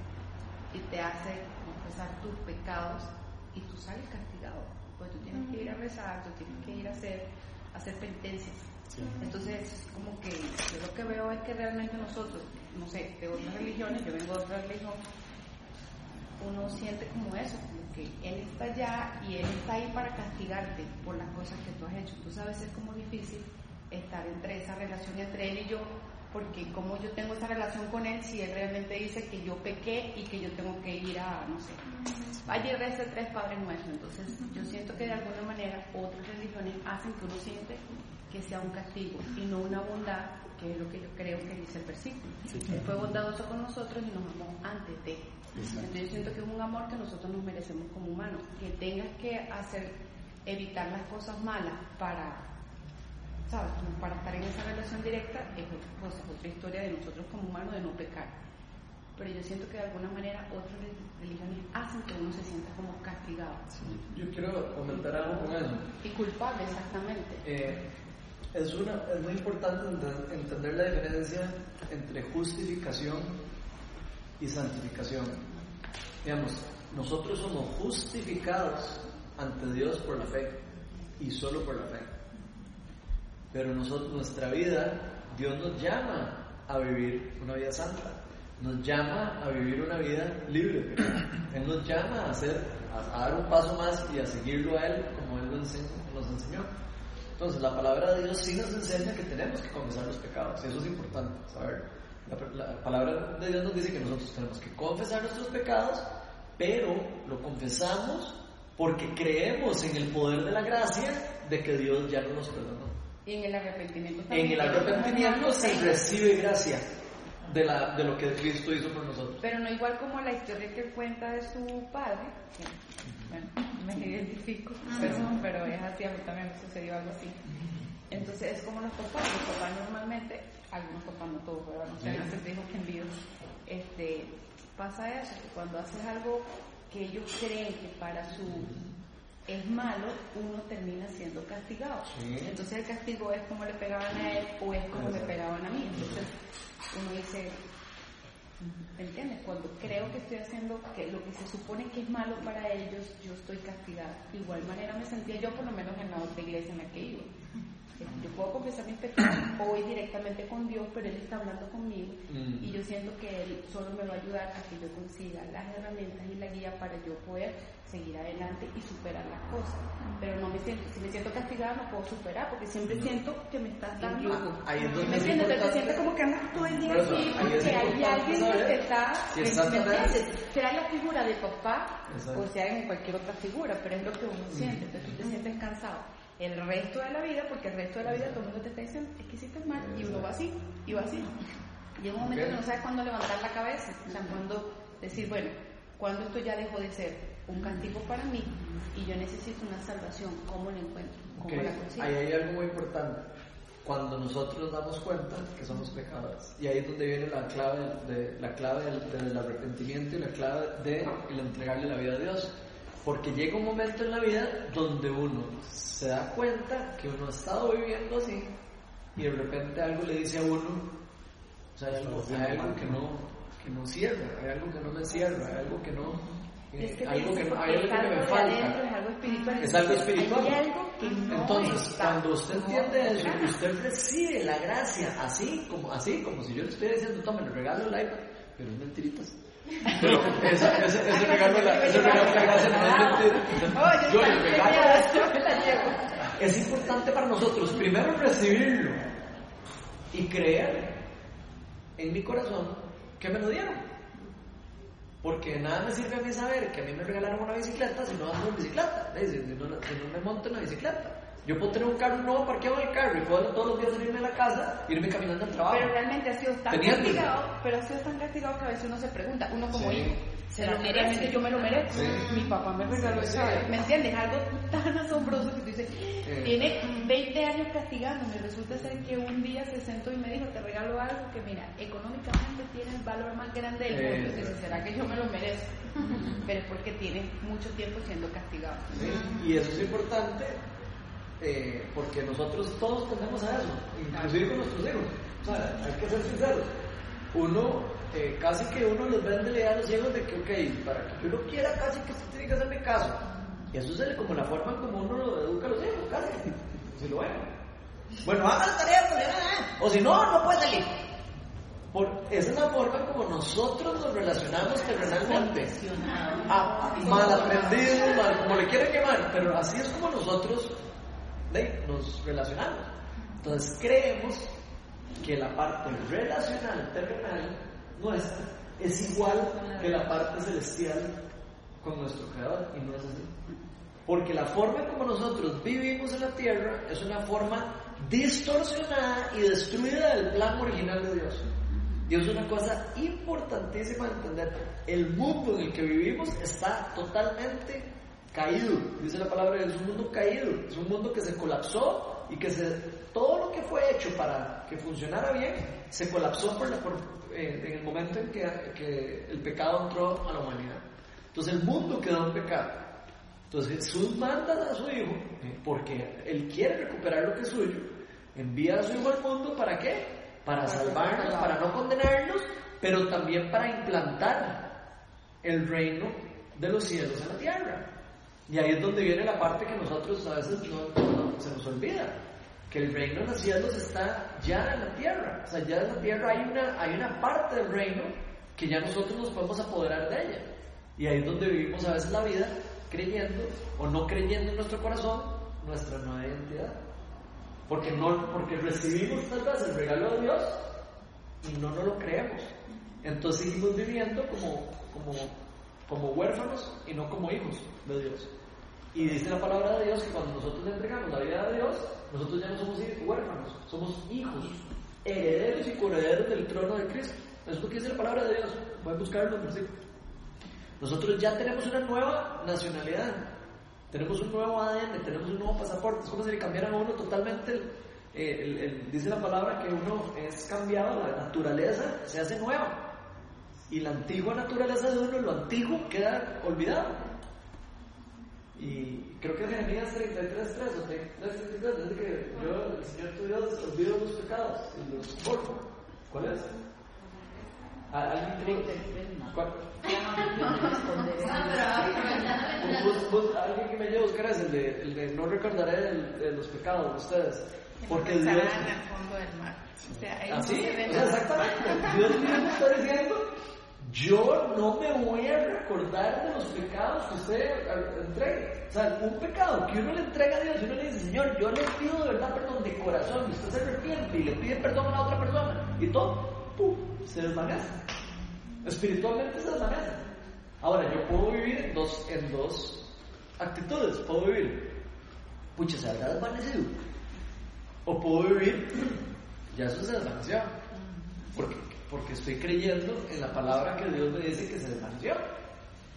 y te hace confesar tus pecados y tú sales castigado. Pues tú tienes que ir a rezar, tú tienes que ir a hacer, a hacer penitencias. Entonces, es como que yo lo que veo es que realmente nosotros, no sé, de otras religiones, yo vengo de otra religión, uno siente como eso, como que Él está allá y Él está ahí para castigarte por las cosas que tú has hecho. A veces es como difícil estar entre esa relación entre Él y yo, porque como yo tengo esa relación con Él si Él realmente dice que yo pequé y que yo tengo que ir a, no sé, vaya y reza tres Padres Nuestros. Entonces yo siento que de alguna manera otras religiones hacen que uno siente que sea un castigo y no una bondad, que es lo que yo creo que dice el versículo. Él fue bondadoso con nosotros y nos amó antes de. Entonces yo siento que es un amor que nosotros nos merecemos como humanos. Que tengas que hacer, evitar las cosas malas para, ¿sabes? Como para estar en esa relación directa es otra cosa, es otra historia de nosotros como humanos de no pecar. Pero yo siento que de alguna manera otras religiones hacen que uno se sienta como castigado Yo quiero comentar algo con eso. y culpable exactamente. Eh, es, una, es muy importante ente- entender la diferencia entre justificación y santificación. Digamos, nosotros somos justificados ante Dios por la fe y solo por la fe. Pero nuestra vida, Dios nos llama a vivir una vida santa, nos llama a vivir una vida libre. Él nos llama a hacer, a dar un paso más y a seguirlo a Él como Él nos enseñó. Entonces, la palabra de Dios sí nos enseña que tenemos que confesar los pecados, y eso es importante, saber. La, la palabra de Dios nos dice que nosotros tenemos que confesar nuestros pecados, pero lo confesamos porque creemos en el poder de la gracia de que Dios ya no nos perdonó. Y en el arrepentimiento En también. el arrepentimiento se recibe gracia de, la, de lo que Cristo hizo por nosotros. Pero no igual como la historia que cuenta de su padre. que, bueno, me identifico, pero, pero es así, a mí también me sucedió algo así. Entonces es como los papás. Los papás normalmente, algunos papás no todos, pero no sé, antes dijo que envío. Este, pasa eso, que cuando haces algo que ellos creen que para su es malo, uno termina siendo castigado. Sí. Entonces el castigo es como le pegaban a él o es como me pegaban a mí. Entonces uno dice, ¿me entiendes? Cuando creo que estoy haciendo que lo que se supone que es malo para ellos, yo estoy castigada. De igual manera me sentía yo, por lo menos en la otra iglesia en la que iba. Yo puedo confesar mis pecados o voy directamente con Dios, pero Él está hablando conmigo Mm. y yo siento que Él solo me va a ayudar a que yo consiga las herramientas y la guía para yo poder seguir adelante y superar las cosas. Pero no me siento, si me siento castigada no puedo superar porque siempre siento que me estás dando. Ah, ahí es donde ¿Me entiendes? Te sientes como que andas todo el día es porque hay alguien que te está. si ¿me- estás ¿Me también- entiendes? Será la figura de papá o sea en cualquier otra figura, pero es lo que uno siente. Entonces tú te sientes cansado. El resto de la vida, porque el resto de la vida todo el mundo te está diciendo, es que hiciste mal, y uno va así, y va así. Llega un momento que no sabes cuándo levantar la cabeza, o sea, cuándo decir, bueno, cuando esto ya dejó de ser un castigo para mí y yo necesito una salvación, ¿cómo la encuentro? ¿Cómo Ok, la consigo? Ahí hay algo muy importante. Cuando nosotros nos damos cuenta que somos pecadores. Y ahí es donde viene la clave, de, la clave del, del arrepentimiento y la clave de el entregarle la vida a Dios. Porque llega un momento en la vida donde uno se da cuenta que uno ha estado viviendo así y de repente algo le dice a uno, o sea, hay algo, hay algo que, no, que no cierra, hay algo que no me cierra, hay algo que no... eh, Es que algo que, hay algo que me algo falta. es algo espiritual. Es algo espiritual. Hay algo que no Entonces, está. cuando usted entiende eso, usted recibe la gracia así como, así como si yo le estuviera diciendo, tome, le regalo el iPad, pero es mentiritas. Pero ese, ese, ese regalo de la, ese regalo de la gracia no es mentira. Oye, Yo le regalo es importante para nosotros primero recibirlo y creer en mi corazón que me lo dieron. Porque nada me sirve a mí saber que a mí me regalaron una bicicleta si no ando en bicicleta, si no, si no me monto en la bicicleta. Yo puedo tener un carro nuevo parqueado en el carro y puedo todos los días salirme de la casa e irme caminando al trabajo. Pero realmente ha sido tan castigado, pero ha sido tan castigado que a veces uno se pregunta, uno como Sí. hijo, ¿será que realmente yo me lo merezco? Sí. Mi papá me regaló eso, ¿me entiendes? Algo tan asombroso que tú dices, tiene 20 años castigándome, resulta ser que un día se sentó y me dijo, te regalo algo que mira, económicamente tiene el valor más grande del mundo, dice, ¿será que yo me lo merezco? <laughs> Pero es porque tiene mucho tiempo siendo castigado. Sí, Y eso es importante eh, porque nosotros todos tendemos a eso, inclusive con nuestros hijos. O sea, hay que ser sinceros. Uno, eh, casi que uno les vende la idea a los hijos de que, ok, para que yo lo quiera, casi que usted tiene que hacerme caso. Y eso es como la forma en como uno lo educa a los hijos, casi. <laughs> Si lo ven. Bueno, haga la tarea, pues, o si no, no puede salir. Por, esa es la forma como nosotros nos relacionamos terrenalmente. Ah, mal aprendido, mal, como le quieran llamar, pero así es como nosotros nos relacionamos. Entonces creemos que la parte relacional, terrenal, nuestra, es igual que la parte celestial con nuestro Creador, y no es así. Porque la forma como nosotros vivimos en la tierra es una forma distorsionada y destruida del plan original de Dios. Y es una cosa importantísima de entender. El mundo en el que vivimos está totalmente caído. Dice la palabra, es un mundo caído. Es un mundo que se colapsó y que se, todo lo que fue hecho para que funcionara bien se colapsó por la- por- eh, en el momento en que, que el pecado entró a la humanidad. Entonces el mundo quedó en pecado. Entonces Jesús manda a su hijo, porque él quiere recuperar lo que es suyo, envía a su hijo al mundo para qué? Para salvarnos, para no condenarnos, pero también para implantar el reino de los cielos en la tierra. Y ahí es donde viene la parte que nosotros a veces no, no- se nos olvida, que el reino de los cielos está ya en la tierra. O sea, ya en la tierra hay una, hay una parte del reino que ya nosotros nos podemos apoderar de ella. Y ahí es donde vivimos a veces la vida creyendo o no creyendo en nuestro corazón nuestra nueva identidad. Porque, no, porque recibimos tal vez el regalo de Dios y no nos lo creemos. Entonces seguimos viviendo como, como, como huérfanos y no como hijos de Dios. Y dice la palabra de Dios que cuando nosotros le entregamos la vida a Dios, nosotros ya no somos huérfanos, somos hijos, herederos y coherederos del trono de Cristo. Es lo que dice la palabra de Dios. Voy a buscar los versículos. Nosotros ya tenemos una nueva nacionalidad, tenemos un nuevo ADN, tenemos un nuevo pasaporte. Es como si le cambiaran a uno totalmente. eh, dice la palabra que uno es cambiado, la naturaleza se hace nueva. Y la antigua naturaleza de uno, lo antiguo, queda olvidado. Y creo que es Jeremías 33, 3 o 33, 33, dice que yo, el Señor tu Dios, olvido los pecados y los borro. ¿Cuál es? ¿A- ¿Alguien tiene- ¿Cuál? Bus- bus- alguien que me ayude a buscar es el de, el de no recordaré el- de los pecados de ustedes. Porque Dios. Estarán al fondo del mar. O sea, ahí Así, se ve sea, nada. exactamente. <laughs> Dios mismo está diciendo: Yo no me voy a recordar de los pecados que usted eh, entregue. O sea, un pecado que uno le entrega a Dios y uno le dice: Señor, yo le pido de verdad perdón de corazón. Y usted se arrepiente y le pide perdón a otra persona. Y todo, ¡pum! se desvanece. Espiritualmente se desvanece. Ahora, yo puedo vivir en dos, en dos actitudes. Puedo vivir, pucha, se habrá desvanecido. O puedo vivir, ya eso se desvaneció. Porque, porque estoy creyendo en la palabra que Dios me dice que se desvaneció.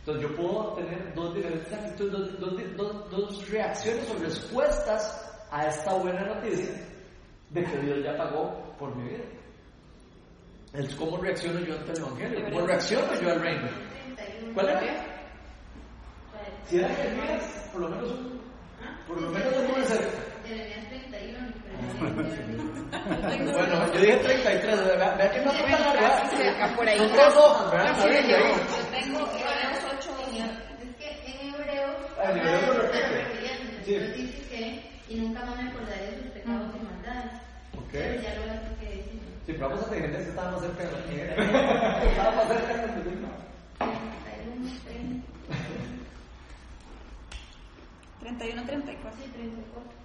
Entonces yo puedo tener dos diferentes actitudes, dos, dos- dos- reacciones o respuestas a esta buena noticia de que Dios ya pagó por mi vida. Es cómo reacciono yo ante el Evangelio, cómo reacciono yo al reino. ¿Cuál era? Si era Jeremías, por lo menos por lo menos un puede ser. Jeremías 31, pero Bueno, yo dije 33, vea, vea que no fue tan largo. ¿verdad? Cerca, por ahí. ¿verdad? Llegó. Yo tengo Hebreos 8, Es que en hebreo Ah, en hebreo lo repite. estar dice que y nunca más me acordaré de sus pecados y maldades. Ok. Pero ya lo hace que decir. Sí, pero vamos a tener que estaba más cerca de la mía. <laughs> Estaba más cerca de la mía. 31, 30, 31, 34. sí, 34.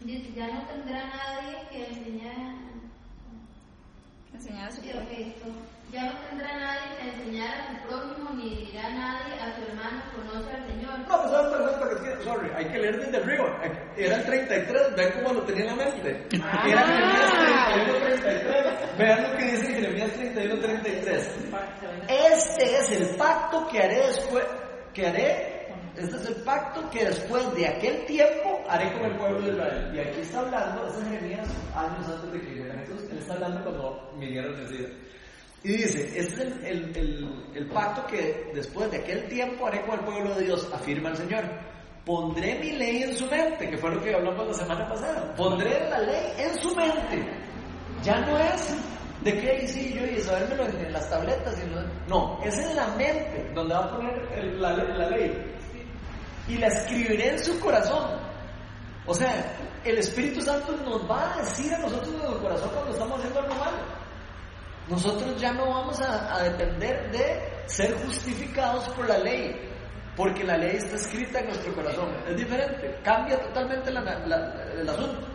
Dice, ya no tendrá nadie que enseñar enseñar a su prójimo. Ya no tendrá nadie que enseñar a su prójimo, ni dirá nadie a su hermano, conoce al Señor. No, pues ¿sabes perfecto que es que, sorry, hay que leer desde arriba. Era el 33, vean cómo lo tenía en la mente. Era Jeremías 31, 33. Vean lo que dice Jeremías 31, 33. Este es el pacto que haré después, que haré, este es el pacto que después de aquel tiempo haré con el pueblo de Israel. Y aquí está hablando, este es Jeremías años antes de que llegara Jesús, él está hablando cuando vinieron el Mesías. Y dice, este es el, el- el- el pacto que después de aquel tiempo haré con el pueblo de Dios, afirma el Señor. Pondré mi ley en su mente, que fue lo que hablamos la semana pasada. Pondré la ley en su mente. Ya no es de que sí, yo y sabérmelo en, en las tabletas. Y los- no, es en la mente donde va a poner la, la ley. Y la escribiré en su corazón. O sea, el Espíritu Santo nos va a decir a nosotros en el corazón cuando estamos haciendo algo malo. Nosotros ya no vamos a, depender de ser justificados por la ley, porque la ley está escrita en nuestro corazón. Es diferente, cambia totalmente la- la- el asunto.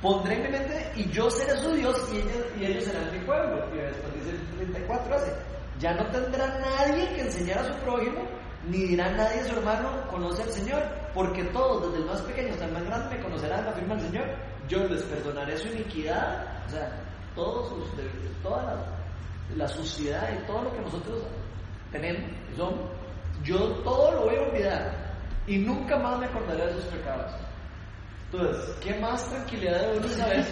Pondré en mi mente y yo seré su Dios y ellos, serán mi pueblo. Y después dice el 34 hace, ya no tendrá nadie que enseñar a su prójimo, ni dirá nadie a su hermano, conoce al Señor, porque todos, desde el más pequeño hasta el más grande, me conocerán, afirma el Señor. Yo les perdonaré su iniquidad, o sea, todos sus, toda la, la suciedad y todo lo que nosotros tenemos, somos, yo todo lo voy a olvidar y nunca más me acordaré de sus pecados. Entonces, ¿qué más tranquilidad de uno saber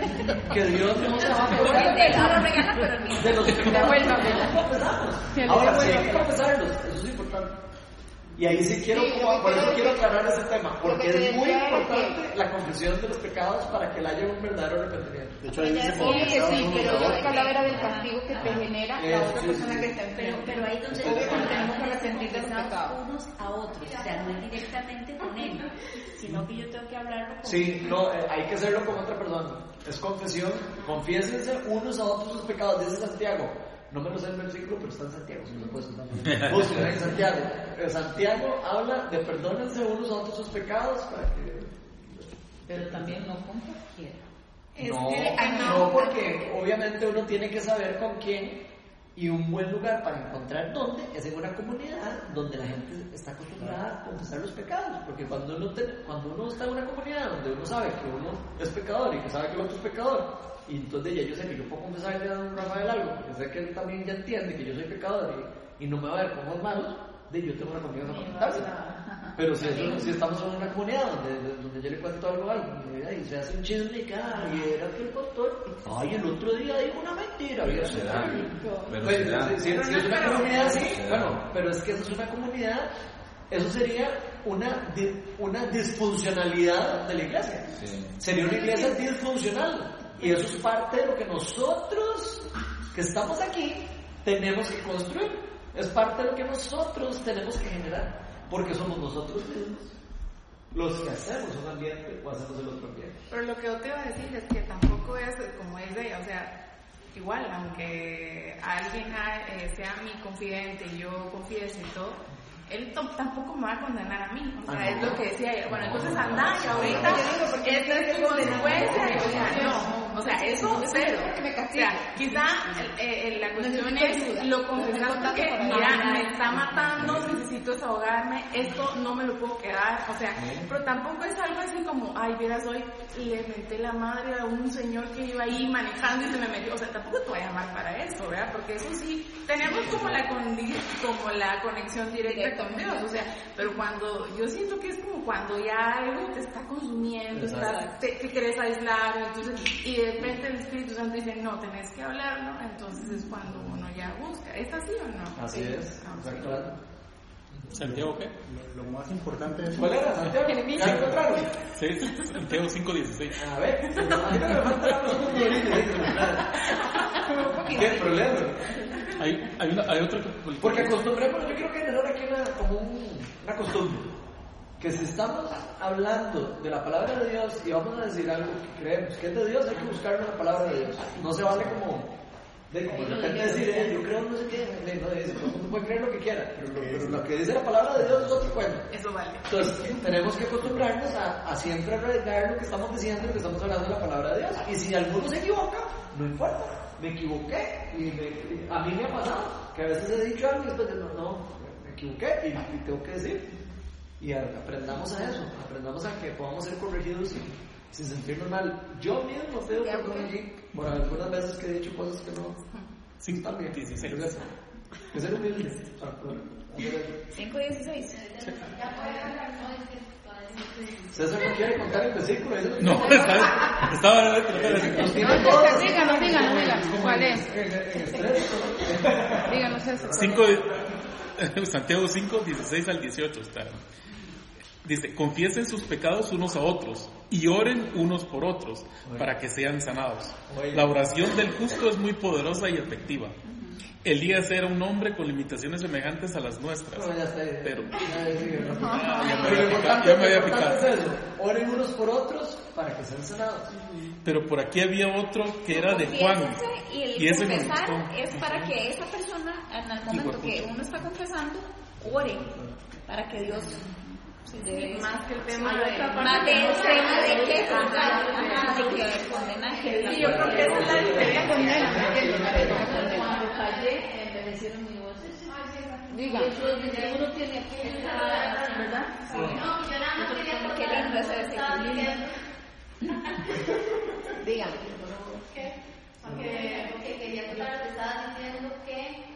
que Dios no se va a acordar de los pecados que confesamos? Ahora, sí hay que confesarlos, eso es importante. Y ahí sí quiero, Sí, que por eso quiero que- aclarar ese tema, porque que es muy importante la confesión de los pecados para que haya un verdadero arrepentimiento. De hecho, ahí dice Obvio que sí, pero yo que hablaba del castigo que te genera la Eso, otra sí, persona sí. que está Pero, enferma. pero ahí donde que tenemos que arrepentir de los pecados. unos a otros, o sea, no es directamente con él, sino que yo tengo que hablarlo con Sí, no, eh, hay que hacerlo con otra persona. Es confesión. Confiésense unos a otros sus pecados, dice Santiago. No me lo sé el versículo, pero está en Santiago, si también. Búsquenlo <laughs> en Santiago. Eh, Santiago habla de perdónense unos a otros sus pecados para que Pero también no con cualquiera. No, no, porque obviamente uno tiene que saber con quién y un buen lugar para encontrar dónde es en una comunidad donde la gente está acostumbrada a confesar los pecados. Porque cuando uno, te- cuando uno está en una comunidad donde uno sabe que uno es pecador y que sabe que el otro es pecador, y entonces ya yo sé que yo puedo confesarle a don Rafael algo, porque sé que él también ya entiende que yo soy pecador y, y no me va a ver como malos, de yo tengo una confianza para contárselo. Pero si, eso- si estamos en una comunidad donde, donde yo le cuento algo a alguien y se hace un chisme y que, ay, era que el pastor, ay, el otro día dijo una mentira, había Pero será, pero Pues, será. si, si- si es una comunidad así, bueno, pero es que eso es una comunidad, eso sería una, una disfuncionalidad de la iglesia. Sí. Sería una iglesia disfuncional. Y eso es parte de lo que nosotros, que estamos aquí, tenemos que construir. Es parte de lo que nosotros tenemos que generar. Porque somos nosotros mismos los que hacemos un ambiente o hacemos el otro ambiente. Pero lo que yo te iba a decir es que tampoco es como es de, o sea, igual, aunque alguien ah, eh, sea mi confidente y yo confiese y todo, él tampoco me va a condenar a mí. O sea, Ah, es lo que decía ella. Bueno, entonces anda y ahorita porque esta es tu consecuencia. O sea, no. O sea, eso cero. que me O sea, quizá eh, eh, la cuestión es lo porque, contacto mira, me está matando, necesito desahogarme, esto no me lo puedo quedar, o sea, pero tampoco es algo así como, ay, vieras, hoy le menté la madre a un señor que iba ahí manejando y se me metió, o sea, tampoco te voy a llamar para eso, ¿verdad? Porque eso sí, tenemos como la, condi- como la conexión directa con Dios, o sea, pero cuando, yo siento que es como cuando ya algo te está consumiendo, estás- te, te quieres aislar, entonces, y de repente el Espíritu Santo dice, no, tenés que hablarlo, entonces es cuando uno ya busca, ¿es así o no? Así Sí. es. Ah, sí. Santiago, ¿qué? Lo, lo más importante es... ¿Cuál era, Santiago? ¿Ya lo encontraron? Sí, Santiago 5.16. A ver, <laughs> a mí no me falta la ¿Qué problema? Hay, hay, una, hay otro que... Porque acostumbremos, yo creo que generar aquí una, como un- una costumbre. Que si estamos hablando de la palabra de Dios y vamos a decir algo que creemos que es de Dios, hay que buscar en la palabra de Dios. No se vale como de, como de repente decir, eh, yo creo no sé qué, no dice, todo el mundo puede creer lo que quiera, pero lo, pero lo que dice la palabra de Dios es otro cuento. Eso vale. Entonces, tenemos que acostumbrarnos a, a siempre arreglar lo que estamos diciendo y lo que estamos hablando de la palabra de Dios. Y si alguno se equivoca, no importa. me equivoqué. Y me- a mí me ha pasado que a veces he dicho algo y después de, no, no, me equivoqué y, y tengo que decir. Y a- aprendamos a eso, aprendamos a que podamos ser corregidos sin, sin sentirnos mal. Yo mismo pido perdón por algunas veces que he dicho cosas que no Cinco, están bien. 16. Hay que ser- hay que ser humilde para poder hacer eso. 5.16. Ya puede hablar, no César no quiere contar el versículo. No, estaba, en todos así díganos, díganos, díganos. ¿Cuál es? Díganos eso. 5 <laughs> Santiago 5, 16 al 18 está. Dice, confiesen sus pecados unos a otros y oren unos por otros para que sean sanados. Oye. La oración del justo es muy poderosa y efectiva. Elías era un hombre con limitaciones semejantes a las nuestras. No, ya está. Pero- Ya, ya, ya, ya. Ya me Pero había picado, importante, ya me había lo importante picado. es eso. Oren unos por otros para que sean sanados. Pero por aquí había otro que era de Juan. Y el Y ese confesar es para que esa persona, en el momento que uno está confesando, ore para que Dios dé Más que el tema de... más de que no tema de juzgar, ajá, de que condenar, que Sí, yo creo que esa es la diferencia con él. Cuando callé, envejecieron mis voces. Diga. Es uno tiene que estar, ¿verdad? No, yo nada más quería Qué lindo ese estaba desequilibrio. diciendo <laughs> Diga. que, que, que quería contar que estaba diciendo que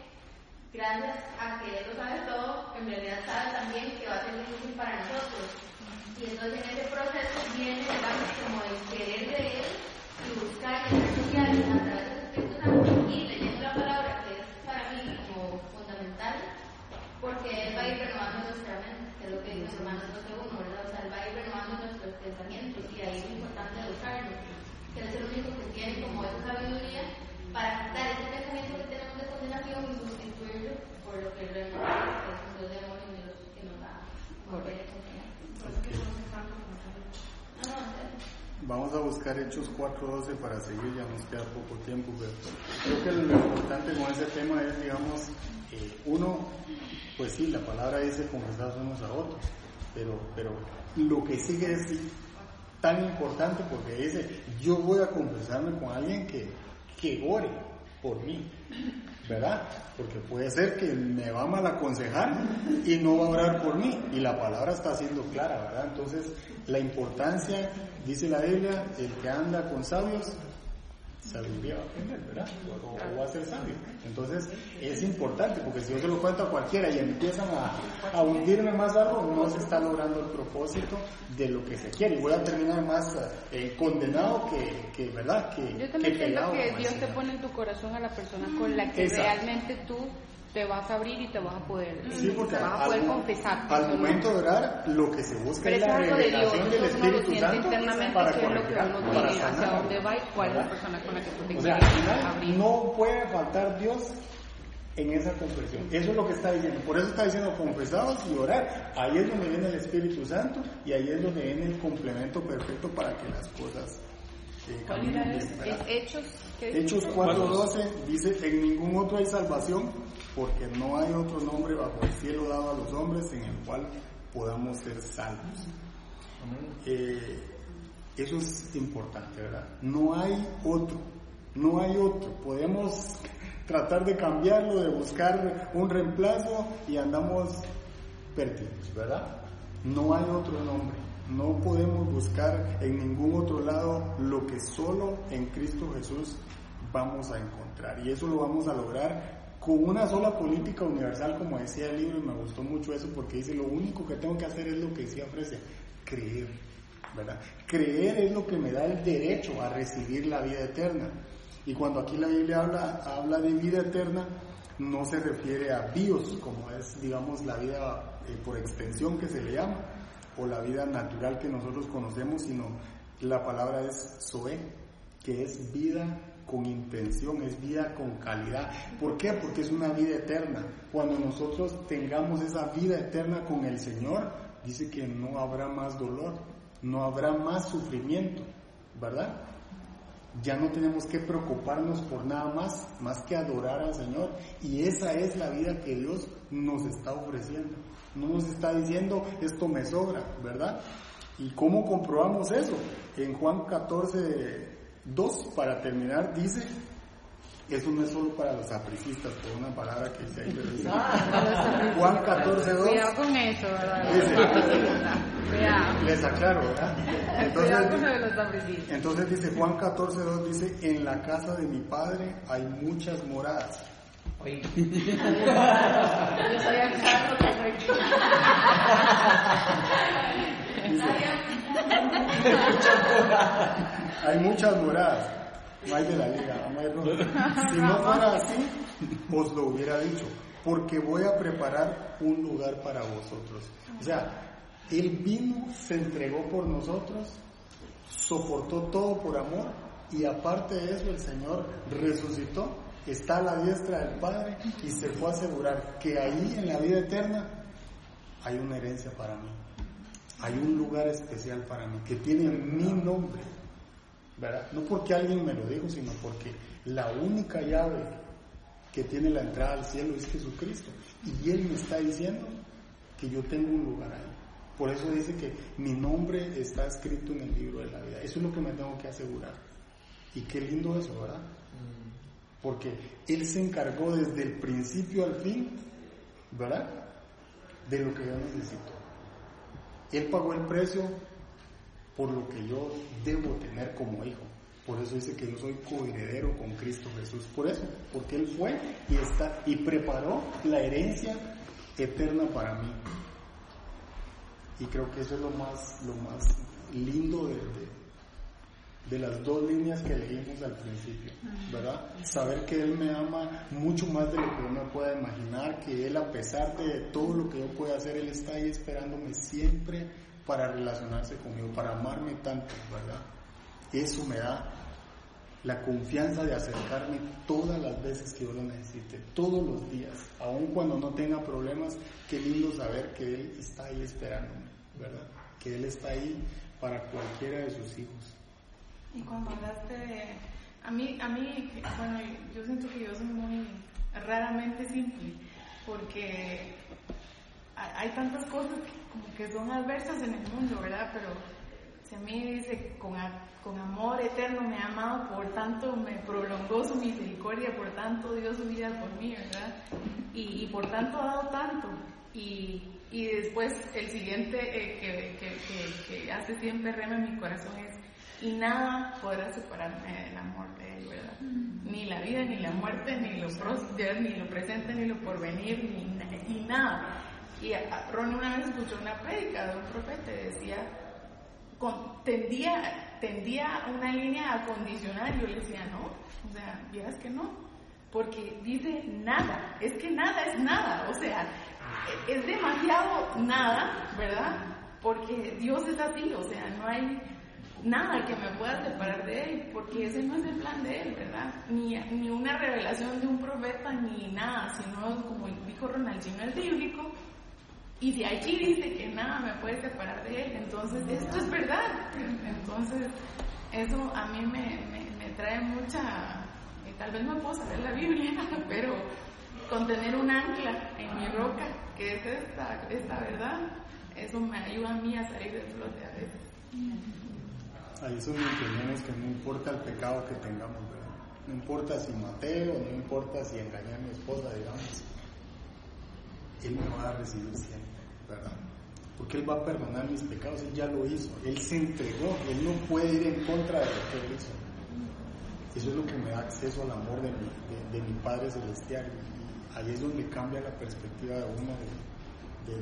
gracias a que él lo sabe todo, en realidad sabe también que va a ser difícil para nosotros. Y entonces en ese proceso viene, digamos, como el querer de él y buscar y sociales a través del Espíritu Santo y leyendo la palabra, que es para mí como fundamental, porque él va a ir renovando nuestra mente, que es lo que dice Romanos 12.1, ¿verdad? O sea, él va a ir renovando nuestros pensamientos y ahí es importante educarnos, que es el único que tiene como esa sabiduría para quitar ese pensamiento que tenemos de condenación y sustituirlo por lo que realmente es, que es un Dios de amor y Dios que nos da poder y confianza. No, no, en serio. Hechos 4.12 para seguir, ya nos queda poco tiempo, pero creo que lo importante con ese tema es, digamos, eh, uno, pues sí, la palabra dice confesar unos a otros, pero, pero lo que sigue es tan importante porque dice, yo voy a confesarme con alguien que, que ore por mí, ¿verdad? Porque puede ser que me va a mal aconsejar y no va a orar por mí. Y la palabra está siendo clara, ¿verdad? Entonces, la importancia, dice la Biblia, el que anda con sabios, sabiduría va a aprender, ¿verdad? O, o va a ser sabio. Entonces, es importante, porque si yo se lo cuento a cualquiera y empiezan a, a hundirme más algo, no se está logrando el propósito de lo que se quiere. Y voy a terminar más eh, condenado que, que, ¿verdad? Que, Yo también que siento que Dios te pone en tu corazón a la persona con la que Exacto. realmente tú te vas a abrir y te vas a poder, Sí, porque vas a poder confesar. al momento de orar, lo que se busca Pero es la algo de Dios, revelación del Espíritu Santo internamente para qué es lo que uno para quiere, hacia sanar. dónde va y cuál es la persona con la que tú te O sea, al quieres final abrir. no puede faltar Dios en esa confesión. Eso es lo que está diciendo. Por eso está diciendo confesados y orar. Ahí es donde viene el Espíritu Santo y ahí es donde viene el complemento perfecto para que las cosas eh, ¿Cuál era. Es Hechos. Hechos 4.12 dice, en ningún otro hay salvación, porque no hay otro nombre bajo el cielo dado a los hombres en el cual podamos ser salvos. Eh, eso es importante, ¿verdad? No hay otro, no hay otro. Podemos tratar de cambiarlo, de buscar un reemplazo y andamos perdidos, ¿verdad? No hay otro nombre. No podemos buscar en ningún otro lado lo que solo en Cristo Jesús vamos a encontrar. Y eso lo vamos a lograr con una sola política universal, como decía el libro, y me gustó mucho eso porque dice, lo único que tengo que hacer es lo que decía ofrece, creer, ¿verdad? Creer es lo que me da el derecho a recibir la vida eterna. Y cuando aquí la Biblia habla, habla de vida eterna, no se refiere a bios, como es, digamos, la vida eh, por extensión que se le llama, o la vida natural que nosotros conocemos, sino la palabra es Zoe, que es vida con intención, es vida con calidad. ¿Por qué? Porque es una vida eterna. Cuando nosotros tengamos esa vida eterna con el Señor, dice que no habrá más dolor, no habrá más sufrimiento, ¿verdad? Ya no tenemos que preocuparnos por nada más, más que adorar al Señor. Y esa es la vida que Dios nos está ofreciendo. No nos está diciendo, esto me sobra, ¿verdad? ¿Y cómo comprobamos eso? En Juan 14, 2, para terminar, dice, Eso no es solo para los sapricistas, por una palabra que ahí, pero dice Ah, Juan 14, 2. Cuidado con eso, ¿verdad? Dice, les aclaro, ¿verdad? Entonces, entonces dice Juan 14, 2, dice, en la casa de mi padre hay muchas moradas. Oye, Yo acá, correcto. Hay muchas moradas. No hay de la liga, no hay. Si no fuera así, os lo hubiera dicho. Porque voy a preparar un lugar para vosotros. O sea, Él vino, se entregó por nosotros, soportó todo por amor y aparte de eso el Señor resucitó, está a la diestra del Padre y se fue a asegurar que ahí en la vida eterna hay una herencia para mí. Hay un lugar especial para mí que tiene mi nombre. ¿verdad? No porque alguien me lo dijo, sino porque la única llave que tiene la entrada al cielo es Jesucristo. Y Él me está diciendo que yo tengo un lugar ahí. Por eso dice que mi nombre está escrito en el libro de la vida. Eso es lo que me tengo que asegurar. Y qué lindo eso, ¿verdad? Porque Él se encargó desde el principio al fin, ¿verdad? De lo que yo necesito. Él pagó el precio por lo que yo debo tener como hijo. Por eso dice que yo soy coheredero con Cristo Jesús. Por eso, porque Él fue y está y preparó la herencia eterna para mí. Y creo que eso es lo más, lo más lindo de, de- de las dos líneas que leímos al principio, ¿verdad? Saber que Él me ama mucho más de lo que uno pueda imaginar, que Él a pesar de todo lo que yo pueda hacer, Él está ahí esperándome siempre para relacionarse conmigo, para amarme tanto, ¿verdad? Eso me da la confianza de acercarme todas las veces que yo lo necesite, todos los días, aun cuando no tenga problemas, qué lindo saber que Él está ahí esperándome, ¿verdad? Que Él está ahí para cualquiera de sus hijos. Y cuando hablaste de... A mí, a mí, bueno, yo siento que yo soy muy raramente simple, porque hay tantas cosas que como que son adversas en el mundo, ¿verdad? Pero si a mí dice, con, con amor eterno me ha amado, por tanto me prolongó su misericordia, por tanto dio su vida por mí, ¿verdad? Y, y por tanto ha dado tanto. Y, y después el siguiente eh, que, que hace siempre rema en mi corazón es, y nada podrá separarme del amor de él, ¿verdad? Ni la vida, ni la muerte, ni lo, ni lo presente, ni lo porvenir, ni, na- y nada. Y Ronnie una vez escuchó una prédica de un profeta y decía, con- tendía, tendía una línea a condicionar yo le decía, no, o sea, vieras que no, porque dice nada, es que nada es nada, o sea, e- es demasiado nada, ¿verdad? Porque Dios es así, o sea, no hay nada que me pueda separar de Él, porque ese no es el plan de Él, ¿verdad? Ni, ni una revelación de un profeta, ni nada, sino como dijo Ronaldinho, es bíblico, y si aquí dice que nada me puede separar de él, entonces esto es verdad. Entonces, eso a mí me, me, trae mucha. y tal vez no puedo saber la Biblia, <laughs> pero con tener un ancla en mi roca, que es esta, esta verdad, eso me ayuda a mí a salir del flote a veces. Ahí son entendemos que no importa el pecado que tengamos, ¿verdad? No importa si Mateo, no importa si engañé a mi esposa, digamos. Él me va a recibir siempre, ¿verdad? Porque Él va a perdonar mis pecados, Él ya lo hizo, Él se entregó, Él no puede ir en contra de lo que Él hizo. Eso es lo que me da acceso al amor de mi, Padre Celestial. Y ahí es donde cambia la perspectiva de uno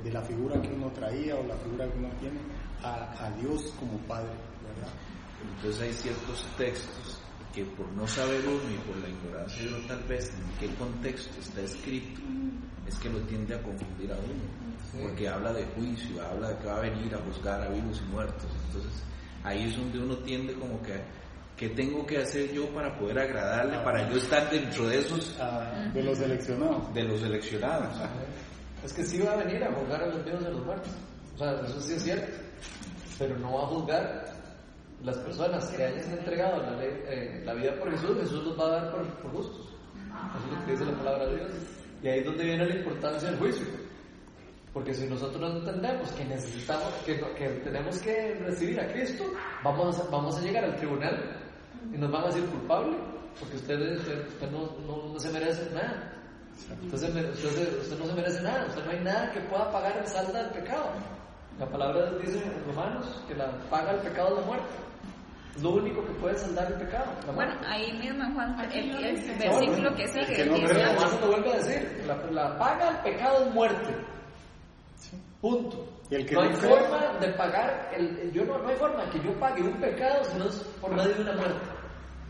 de, la figura que uno traía o la figura que uno tiene a Dios como Padre, ¿verdad? Entonces hay ciertos textos que por no saber uno y por la ignorancia de uno tal vez en qué contexto está escrito, es que lo tiende a confundir a uno. Porque habla de juicio, habla de que va a venir a juzgar a vivos y muertos. Entonces ahí es donde uno tiende como que, ¿qué tengo que hacer yo para poder agradarle, para yo estar dentro de esos, Ah, de los seleccionados. de los seleccionados? Es que sí va a venir a juzgar a los vivos y a los muertos. O sea, eso sí es cierto. Pero no va a juzgar las personas que hayan entregado la, eh, la vida por Jesús. Jesús los va a dar por, por justos. Eso es lo que dice la palabra de Dios. Y ahí es donde viene la importancia del juicio. Porque si nosotros no entendemos que necesitamos, que, que tenemos que recibir a Cristo, vamos a, vamos a llegar al tribunal y nos van a decir culpable porque usted, usted, no, no, no se merece nada. Entonces, usted, usted no se merece nada, usted no hay nada que pueda pagar el saldo del pecado. La palabra de dice en Romanos que la paga el pecado es la muerte. Es lo único que puede saldar el pecado. La Bueno, muerte. ahí mismo en Juan, el, el versículo que sigue, que no dice, cree, Juan lo vuelve a decir, la, la paga del pecado es muerte. Punto. Y el que no no hay cree- forma de pagar, el, yo no, no hay forma que yo pague un pecado si no es por medio de una muerte.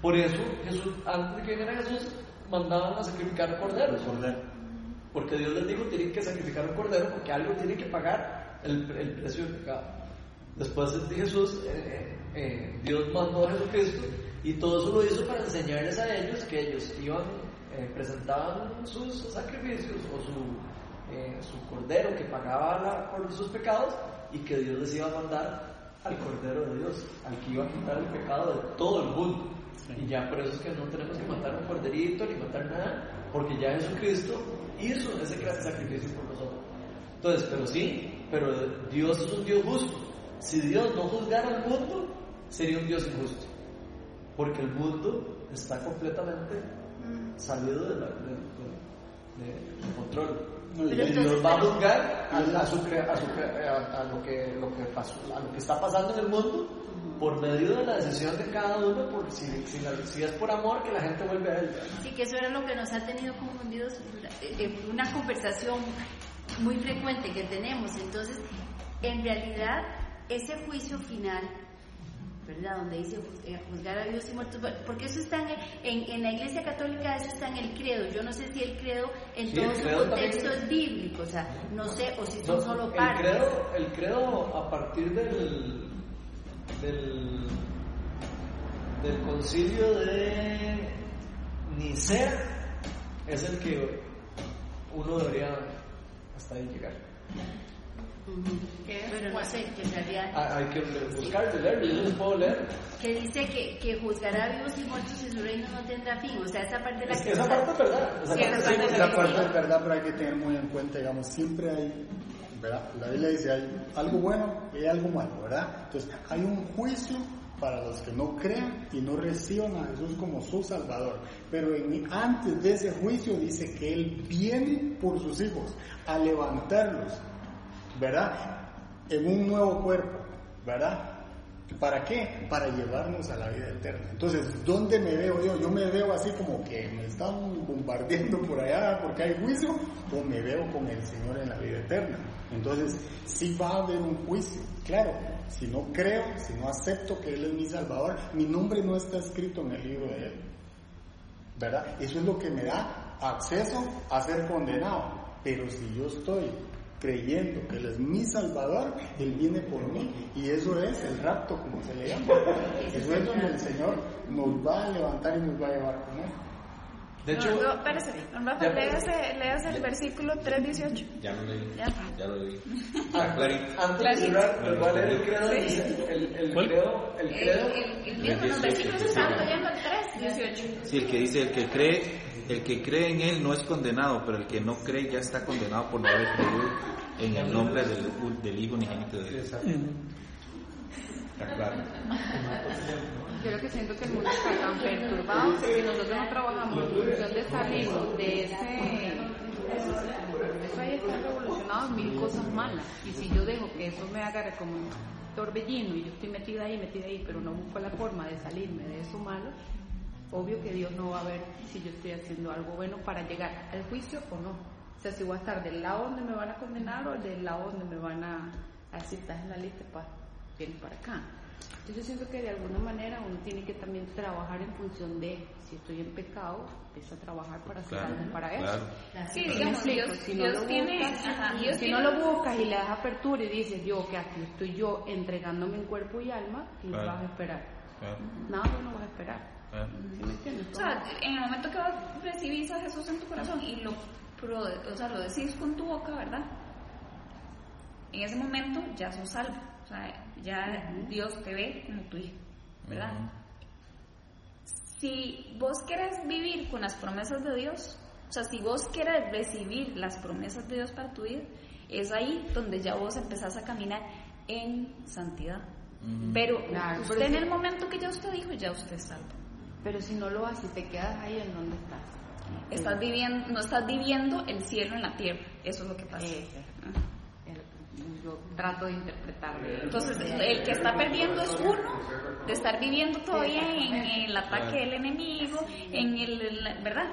Por eso Jesús, antes de que viniera Jesús, mandaban a sacrificar corderos. Porque Dios les dijo tienen que sacrificar un cordero porque algo tiene que pagar el, el precio del pecado. Después de Jesús, eh, eh, Dios mandó a Jesucristo y todo eso lo hizo para enseñarles a ellos que ellos iban, eh, presentaban sus sacrificios o su, eh, su cordero que pagaba la- por sus pecados y que Dios les iba a mandar al cordero de Dios, al que iba a quitar el pecado de todo el mundo. Y ya por eso es que no tenemos que matar un corderito ni matar nada, porque ya Jesucristo hizo ese gran sacrificio por nosotros. Entonces, pero sí, pero Dios es un Dios justo. Si Dios no juzgara al mundo, sería un Dios injusto. Porque el mundo está completamente salido de, la- de- de- de- de control. Y entonces, va a juzgar a, a su a su a lo que, lo que pasó, a lo que está pasando en el mundo por medio de la decisión de cada uno, por si, si, la- si es por amor que la gente vuelve a él. Sí, que eso era lo que nos ha tenido confundidos, eh, eh, una conversación muy frecuente que tenemos. Entonces, en realidad, ese juicio final, ¿verdad? Donde dice eh, juzgar a Dios y muertos, porque eso está en, en, en la Iglesia Católica, eso está en el credo. Yo no sé si el credo en Sí, todo el su contexto es bíblico, o sea, no sé, o si son No, solo el partes. credo, el credo a partir del, del, del concilio de Nicea es el que uno debería hasta ahí llegar. Pero no Bueno. sé, que en realidad Ah, Hay que buscar, leerlo, yo les puedo leer. que dice que, que juzgará vivos y muertos y su reino no tendrá fin. O sea, esa parte de la Es que esa parte es verdad. Esa Sí, parte sí, parte parte es verdad, pero hay que tener muy en cuenta, digamos, siempre hay, ¿verdad? La Biblia dice, hay algo bueno y hay algo malo, ¿verdad? Entonces, hay un juicio para los que no crean y no reciban a Jesús como su Salvador. Pero en- antes de ese juicio dice que Él viene por sus hijos a levantarlos, ¿verdad? En un nuevo cuerpo, ¿verdad? ¿Para qué? Para llevarnos a la vida eterna. Entonces, ¿dónde me veo yo? ¿Yo me veo así como que me están bombardeando por allá porque hay juicio? ¿O me veo con el Señor en la vida eterna? Entonces, sí va a haber un juicio, claro. Si no creo, si no acepto que Él es mi Salvador, mi nombre no está escrito en el libro de Él. ¿Verdad? Eso es lo que me da acceso a ser condenado. Pero si yo estoy creyendo que Él es mi Salvador, Él viene por mí. Y eso es el rapto, como se le llama. Eso es donde el Señor nos va a levantar y nos va a llevar con Él. De hecho, No, no, espérese, don Rafa, léase el versículo 3.18. Ya lo leí. Ya. Ya lo leí. ah, clarito. antes de cerrar, les voy a leer el credo. El, el credo, el el, credo, el, el mismo, los versículos están leyendo el 3. 18. Sí, el que dice, el que cree, el que cree en él no es condenado, pero el que no cree ya está condenado por no haber creído en el nombre del, del Hijo unigénito de Dios. Está claro. Yo lo que siento que el mundo está tan perturbado que si nosotros no trabajamos en función de salirnos de ese... Eso ahí está revolucionado en mil cosas malas. Y si yo dejo que eso me agarre como un torbellino y yo estoy metida ahí, metida ahí, pero no busco la forma de salirme de eso malo, obvio que Dios no va a ver si yo estoy haciendo algo bueno para llegar al juicio o no. O sea, si voy a estar del lado donde me van a condenar o del lado donde me van a, a decir, estás en la lista, pa, vienes para acá. Entonces yo siento que de alguna manera uno tiene que también trabajar en función de si estoy en pecado, empieza a trabajar para hacer Claro, algo para eso. claro. Sí, ¿Sí me digamos? Dios, si no Dios lo tiene, buscas, ajá, Dios si tiene- no lo buscas y le das apertura y dices yo que aquí estoy yo entregándome en cuerpo y alma, ¿qué Claro. vas a esperar? Claro, Nada no vas a esperar. O sea, en el momento que vos recibís a Jesús en tu corazón y lo, pro- o sea, lo decís con tu boca, ¿verdad? En ese momento ya sos salvo. O sea, ya Dios te ve como tu hijo, ¿verdad? Si vos querés vivir con las promesas de Dios, o sea, si vos querés recibir las promesas de Dios para tu vida, es ahí donde ya vos empezás a caminar en santidad. Pero Claro, usted pero en sí. el momento que ya usted dijo, ya usted es salvo. Pero si no lo haces, te quedas ahí en donde estás. Estás viviendo, no estás viviendo el cielo en la tierra. Eso es lo que pasa. Ese. Ajá. El- Yo trato de interpretarlo. Entonces, el que está perdiendo es uno, de estar viviendo todavía en el ataque del enemigo, en el, ¿verdad?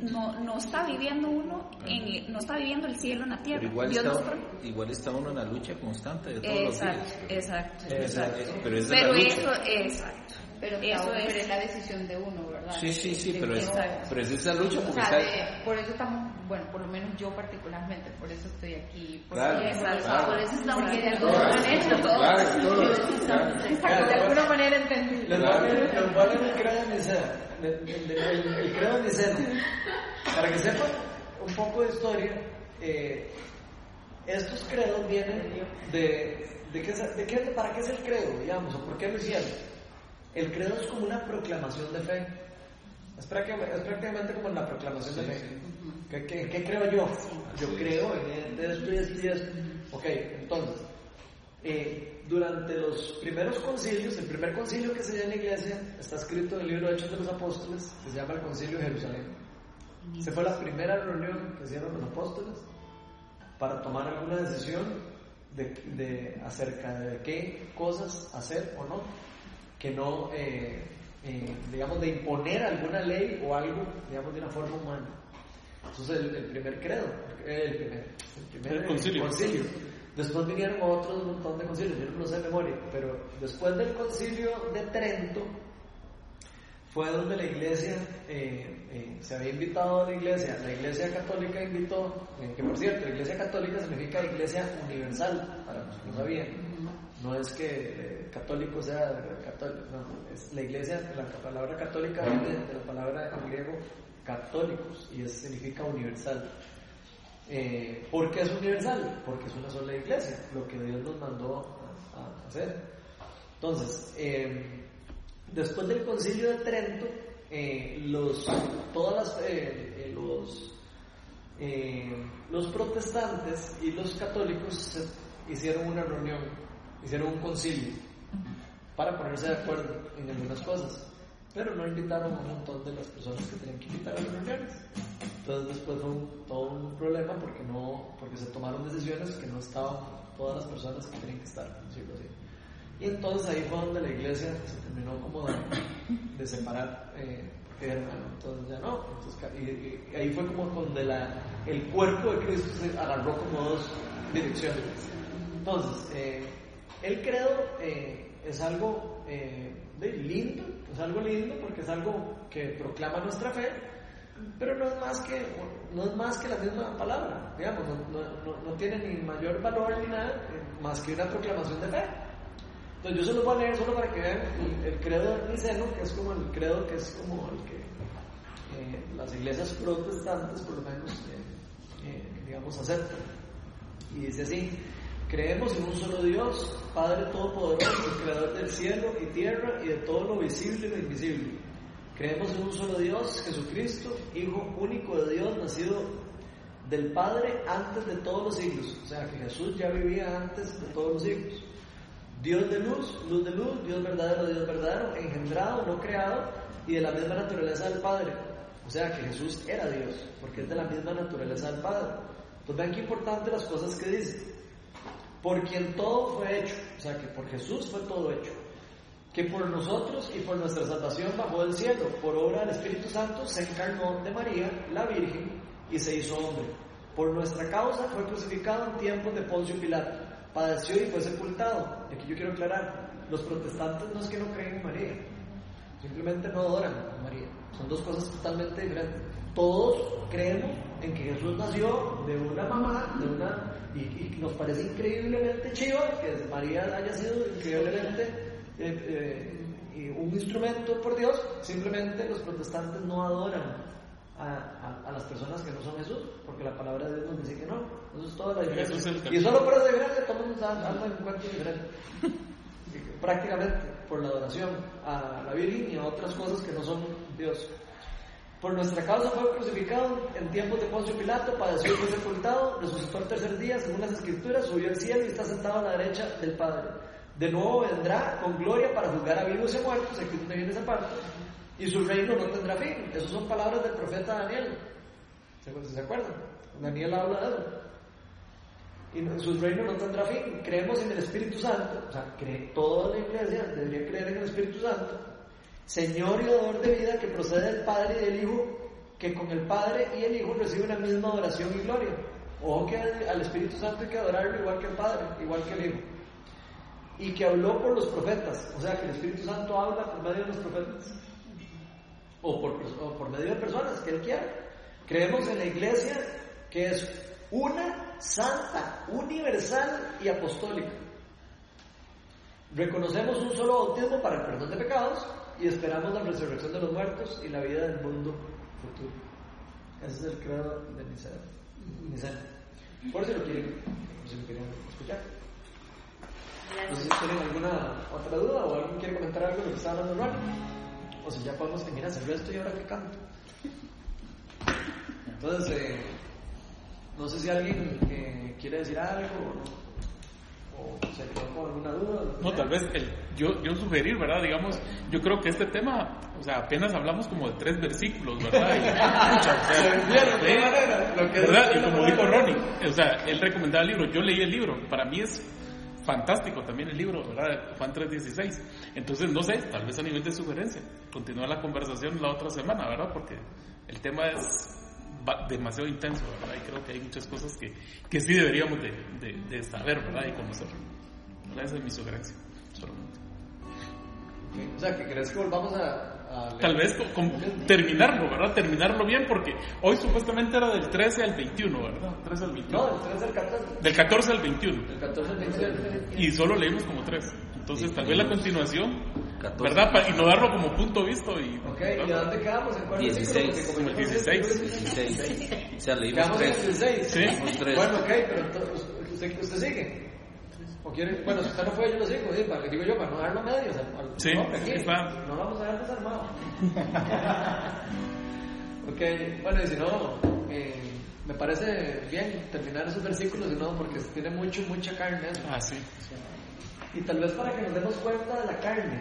No, no está viviendo uno, en, no está viviendo el cielo en la tierra. Pero igual Dios está, pro- igual está uno en la lucha constante de todos los Exacto, días. exacto, exacto. es- pero esa es Pero la lucha. eso, exacto. Pero, Eso claro, es. pero es la decisión de uno, ¿verdad? Sí, sí, sí, De pero es, pero es esa lucha O porque sea, está... de- por eso estamos, bueno, por lo menos yo particularmente, por eso estoy aquí. Porque, Claro, Exacto. claro. Por eso estamos porque de aquí. alguna manera, Claro, claro. Exacto, de alguna manera voy a leer el credo de Nicea. El, el- el- el credo de Nicea. Para que sepan un poco de historia, eh, estos credos vienen de, de, qué, de qué, para qué es el credo, digamos, o por qué lo hicieron. El credo es como una proclamación de fe. Es prácticamente, es prácticamente como la proclamación de fe. ¿Qué, qué, qué creo yo? Yo creo en esto y esto y esto. Ok, entonces, eh, durante los primeros concilios, el primer concilio que se dio en la iglesia está escrito en el libro de Hechos de los Apóstoles, que se llama el Concilio de Jerusalén. Se fue la primera reunión que hicieron los apóstoles para tomar alguna decisión de, de- acerca de qué cosas hacer o no, que no, eh, eh, digamos, de imponer alguna ley o algo, digamos, de una forma humana. Entonces, el, el primer credo, eh, el primer, el primer El concilio. Después vinieron otros un montón de concilios, yo no lo sé de memoria, pero después del concilio de Trento fue donde la iglesia eh, eh, se había invitado a la iglesia, la iglesia católica invitó, eh, que por cierto, la iglesia católica significa iglesia universal, para los que no sabían, no es que eh, católico sea católico, la iglesia, la palabra católica viene de la palabra en griego católicos y eso significa universal. Eh, ¿Por qué es universal? Porque es una sola iglesia, lo que Dios nos mandó a, hacer. Entonces, eh, después del concilio de Trento, eh, los, todas eh, los, los protestantes y los católicos hicieron una reunión, hicieron un concilio para ponerse de acuerdo en algunas cosas, pero no invitaron a un montón de las personas que tenían que invitar a las reuniones. Entonces después fue un- todo un problema porque no, porque se tomaron decisiones que no estaban todas las personas que tenían que estar, decirlo así. Y entonces ahí fue donde la iglesia se terminó como de, de separar, eh, porque dijeron, "Bueno, entonces ya no, entonces, y, y ahí fue como donde la, el cuerpo de Cristo se agarró como dos direcciones. Entonces, eh, el credo eh, es algo eh, de lindo, es algo lindo porque es algo que proclama nuestra fe, pero no es más que, no es más que la misma palabra, digamos, no, no- no- tiene ni mayor valor ni nada, eh, más que una proclamación de fe. Entonces yo se los voy a leer solo para que vean el, el credo niceno, que es como el credo que es como el que eh, las iglesias protestantes por lo menos, eh, eh, digamos, aceptan. Y dice así, creemos en un solo Dios, Padre Todopoderoso, Creador del cielo y tierra y de todo lo visible y lo invisible. Creemos en un solo Dios, Jesucristo, Hijo único de Dios, nacido del Padre antes de todos los siglos. O sea que Jesús ya vivía antes de todos los siglos. Dios de luz, luz de luz, Dios verdadero, Dios verdadero, engendrado, no creado, y de la misma naturaleza del Padre. O sea que Jesús era Dios, porque es de la misma naturaleza del Padre. Entonces vean qué importante las cosas que dice. Por quien todo fue hecho, o sea que por Jesús fue todo hecho. Que por nosotros y por nuestra salvación bajó del cielo, por obra del Espíritu Santo, se encarnó de María, la Virgen, y se hizo hombre. Por nuestra causa fue crucificado en tiempos de Poncio Pilato, padeció y fue sepultado. Y aquí yo quiero aclarar, los protestantes no es que no creen en María, simplemente no adoran a María. Son dos cosas totalmente diferentes. Todos creemos en que Jesús nació de una mamá, de una y, y nos parece increíblemente chiva que María haya sido increíblemente eh, eh, un instrumento por Dios. Simplemente los protestantes no adoran a, a- a las personas que no son Jesús, porque la palabra de Dios nos dice que no. Eso es toda la diferencia. Es y solo esa diferencia todo el mundo anda anda en encuentros diferentes <laughs> prácticamente por la adoración a la Virgen y a otras cosas que no son Dios. Por nuestra causa fue crucificado en tiempos de Poncio Pilato, padeció y fue sepultado, resucitó el tercer día, según las escrituras, subió al cielo y está sentado a la derecha del Padre. De nuevo vendrá con gloria para juzgar a vivos y muertos, aquí donde viene esa parte, y su reino no tendrá fin. Esas son palabras del profeta Daniel. ¿Se, ¿se acuerdan? Daniel habla de eso. Y su reino no tendrá fin. Creemos en el Espíritu Santo, o sea, cree, toda la iglesia debería creer en el Espíritu Santo, Señor y dador de vida que procede del Padre y del Hijo, que con el Padre y el Hijo recibe una misma adoración y gloria. Ojo que al Espíritu Santo hay que adorarlo igual que el Padre, igual que el Hijo. Y que habló por los profetas, o sea que el Espíritu Santo habla por medio de los profetas, o por, o por medio de personas que Él quiera. Creemos en la iglesia que es una, santa, universal y apostólica. Reconocemos un solo bautismo para el perdón de pecados y esperamos la resurrección de los muertos y la vida del mundo futuro. Ese es el credo de Niceno. Por si lo quieren, por si lo quieren escuchar. No sé si tienen alguna otra duda o alguien quiere comentar algo de lo que está hablando Ron. O si ya podemos terminar el resto y ahora que canto. Entonces, eh, no sé si alguien eh, quiere decir algo o, o se quedó con alguna duda. No, tal vez el, yo, yo sugerir, ¿verdad? Digamos, yo creo que este tema, o sea, apenas hablamos como de tres versículos, ¿verdad? Y, pucha, <laughs> o sea, Se vendieron, de manera, lo que ¿verdad? Y como dijo Ronnie, o sea, él recomendaba el libro, yo leí el libro, para mí es fantástico también el libro, ¿verdad? Juan 3.16. Entonces, no sé, tal vez a nivel de sugerencia, continuar la conversación la otra semana, ¿verdad? Porque el tema es demasiado intenso, ¿verdad? Y creo que hay muchas cosas que, que sí deberíamos de, de, de saber, ¿verdad? Y conocer. ¿verdad? Esa es mi sugerencia, solamente. O sea, que crees que volvamos a. a? Tal vez con- con- terminarlo, ¿verdad? Terminarlo bien, porque hoy supuestamente era del 13 al 21, ¿verdad? 13 al 21. No, del 13 al 14. Del 14 al 21. Del 14 al 27. Y solo leímos como tres. Entonces, tal vez la continuación, 14. ¿verdad? Pa- y no darlo como punto visto. Y, Ok, ¿y a dónde quedamos? ¿En cuál versículo? 16, Porque como el yo no sé, 16. 16. O sea, leímos Quedamos en el tres. 16. Sí. Bueno, ok, pero entonces, usted, usted sigue. ¿O quiere? Bueno, si usted no fue, yo lo sigo. Sí, para, digo yo, para no dejarlo a medio. O sea, al- Sí, no, aquí, está. no vamos a dejar desarmado. <laughs> ok, bueno, y si no, eh, me parece bien terminar esos versículos, si no, porque tiene mucho, mucha carne. eso. Ah, sí. Y tal vez para que nos demos cuenta de la carne,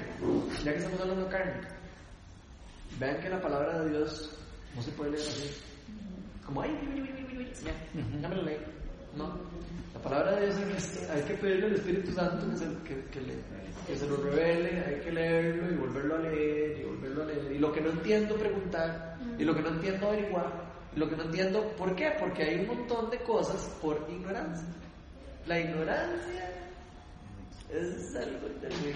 ya que estamos hablando de carne, vean que la palabra de Dios no se puede leer así. Como, ay, ya me lo leí. No, la palabra de Dios hay que, hay que pedirle al Espíritu Santo que se, que, que le- que se lo revele, hay que leerlo y volverlo a leer y volverlo a leer. Y lo que no entiendo, preguntar. Y lo que no entiendo, averiguar. Y lo que no entiendo, ¿por qué? Porque hay un montón de cosas por ignorancia. La ignorancia es algo terrible.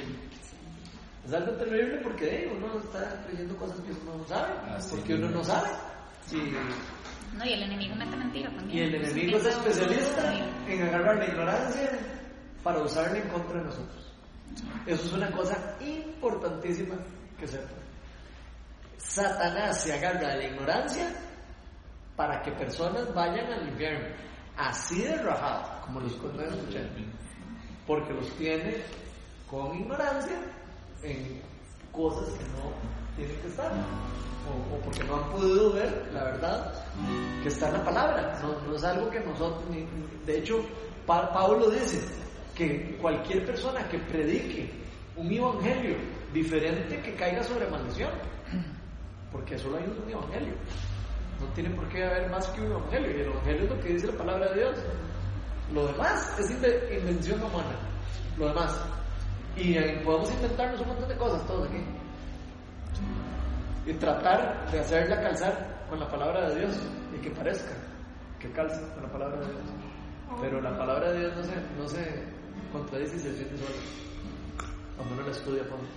Es algo terrible porque eh, uno está creyendo cosas que uno no sabe. Así porque uno no sabe. Y, No, y el enemigo mete mentira también. y el enemigo es especialista en agarrar la ignorancia para usarla en contra de nosotros. Eso es una cosa importantísima que sepa. Satanás se agarra de la ignorancia para que personas vayan al infierno. Así de rajado, como los escuchar. Porque los tiene con ignorancia en cosas que no tienen que estar. O, porque no han podido ver la verdad que está en la palabra. No, es algo que nosotros. de hecho, Pa- Pablo dice que cualquier persona que predique un evangelio diferente que caiga sobre maldición. Porque solo hay un evangelio. No tiene por qué haber más que un evangelio. Y el evangelio es lo que dice la palabra de Dios. Lo demás es inve- invención humana. Lo demás. Y podemos inventarnos un montón de cosas todos aquí. Y tratar de hacerla calzar con la palabra de Dios y que parezca que calza con la palabra de Dios. Pero la palabra de Dios no se, no se contradice y se defiende sola cuando uno la estudia a fondo.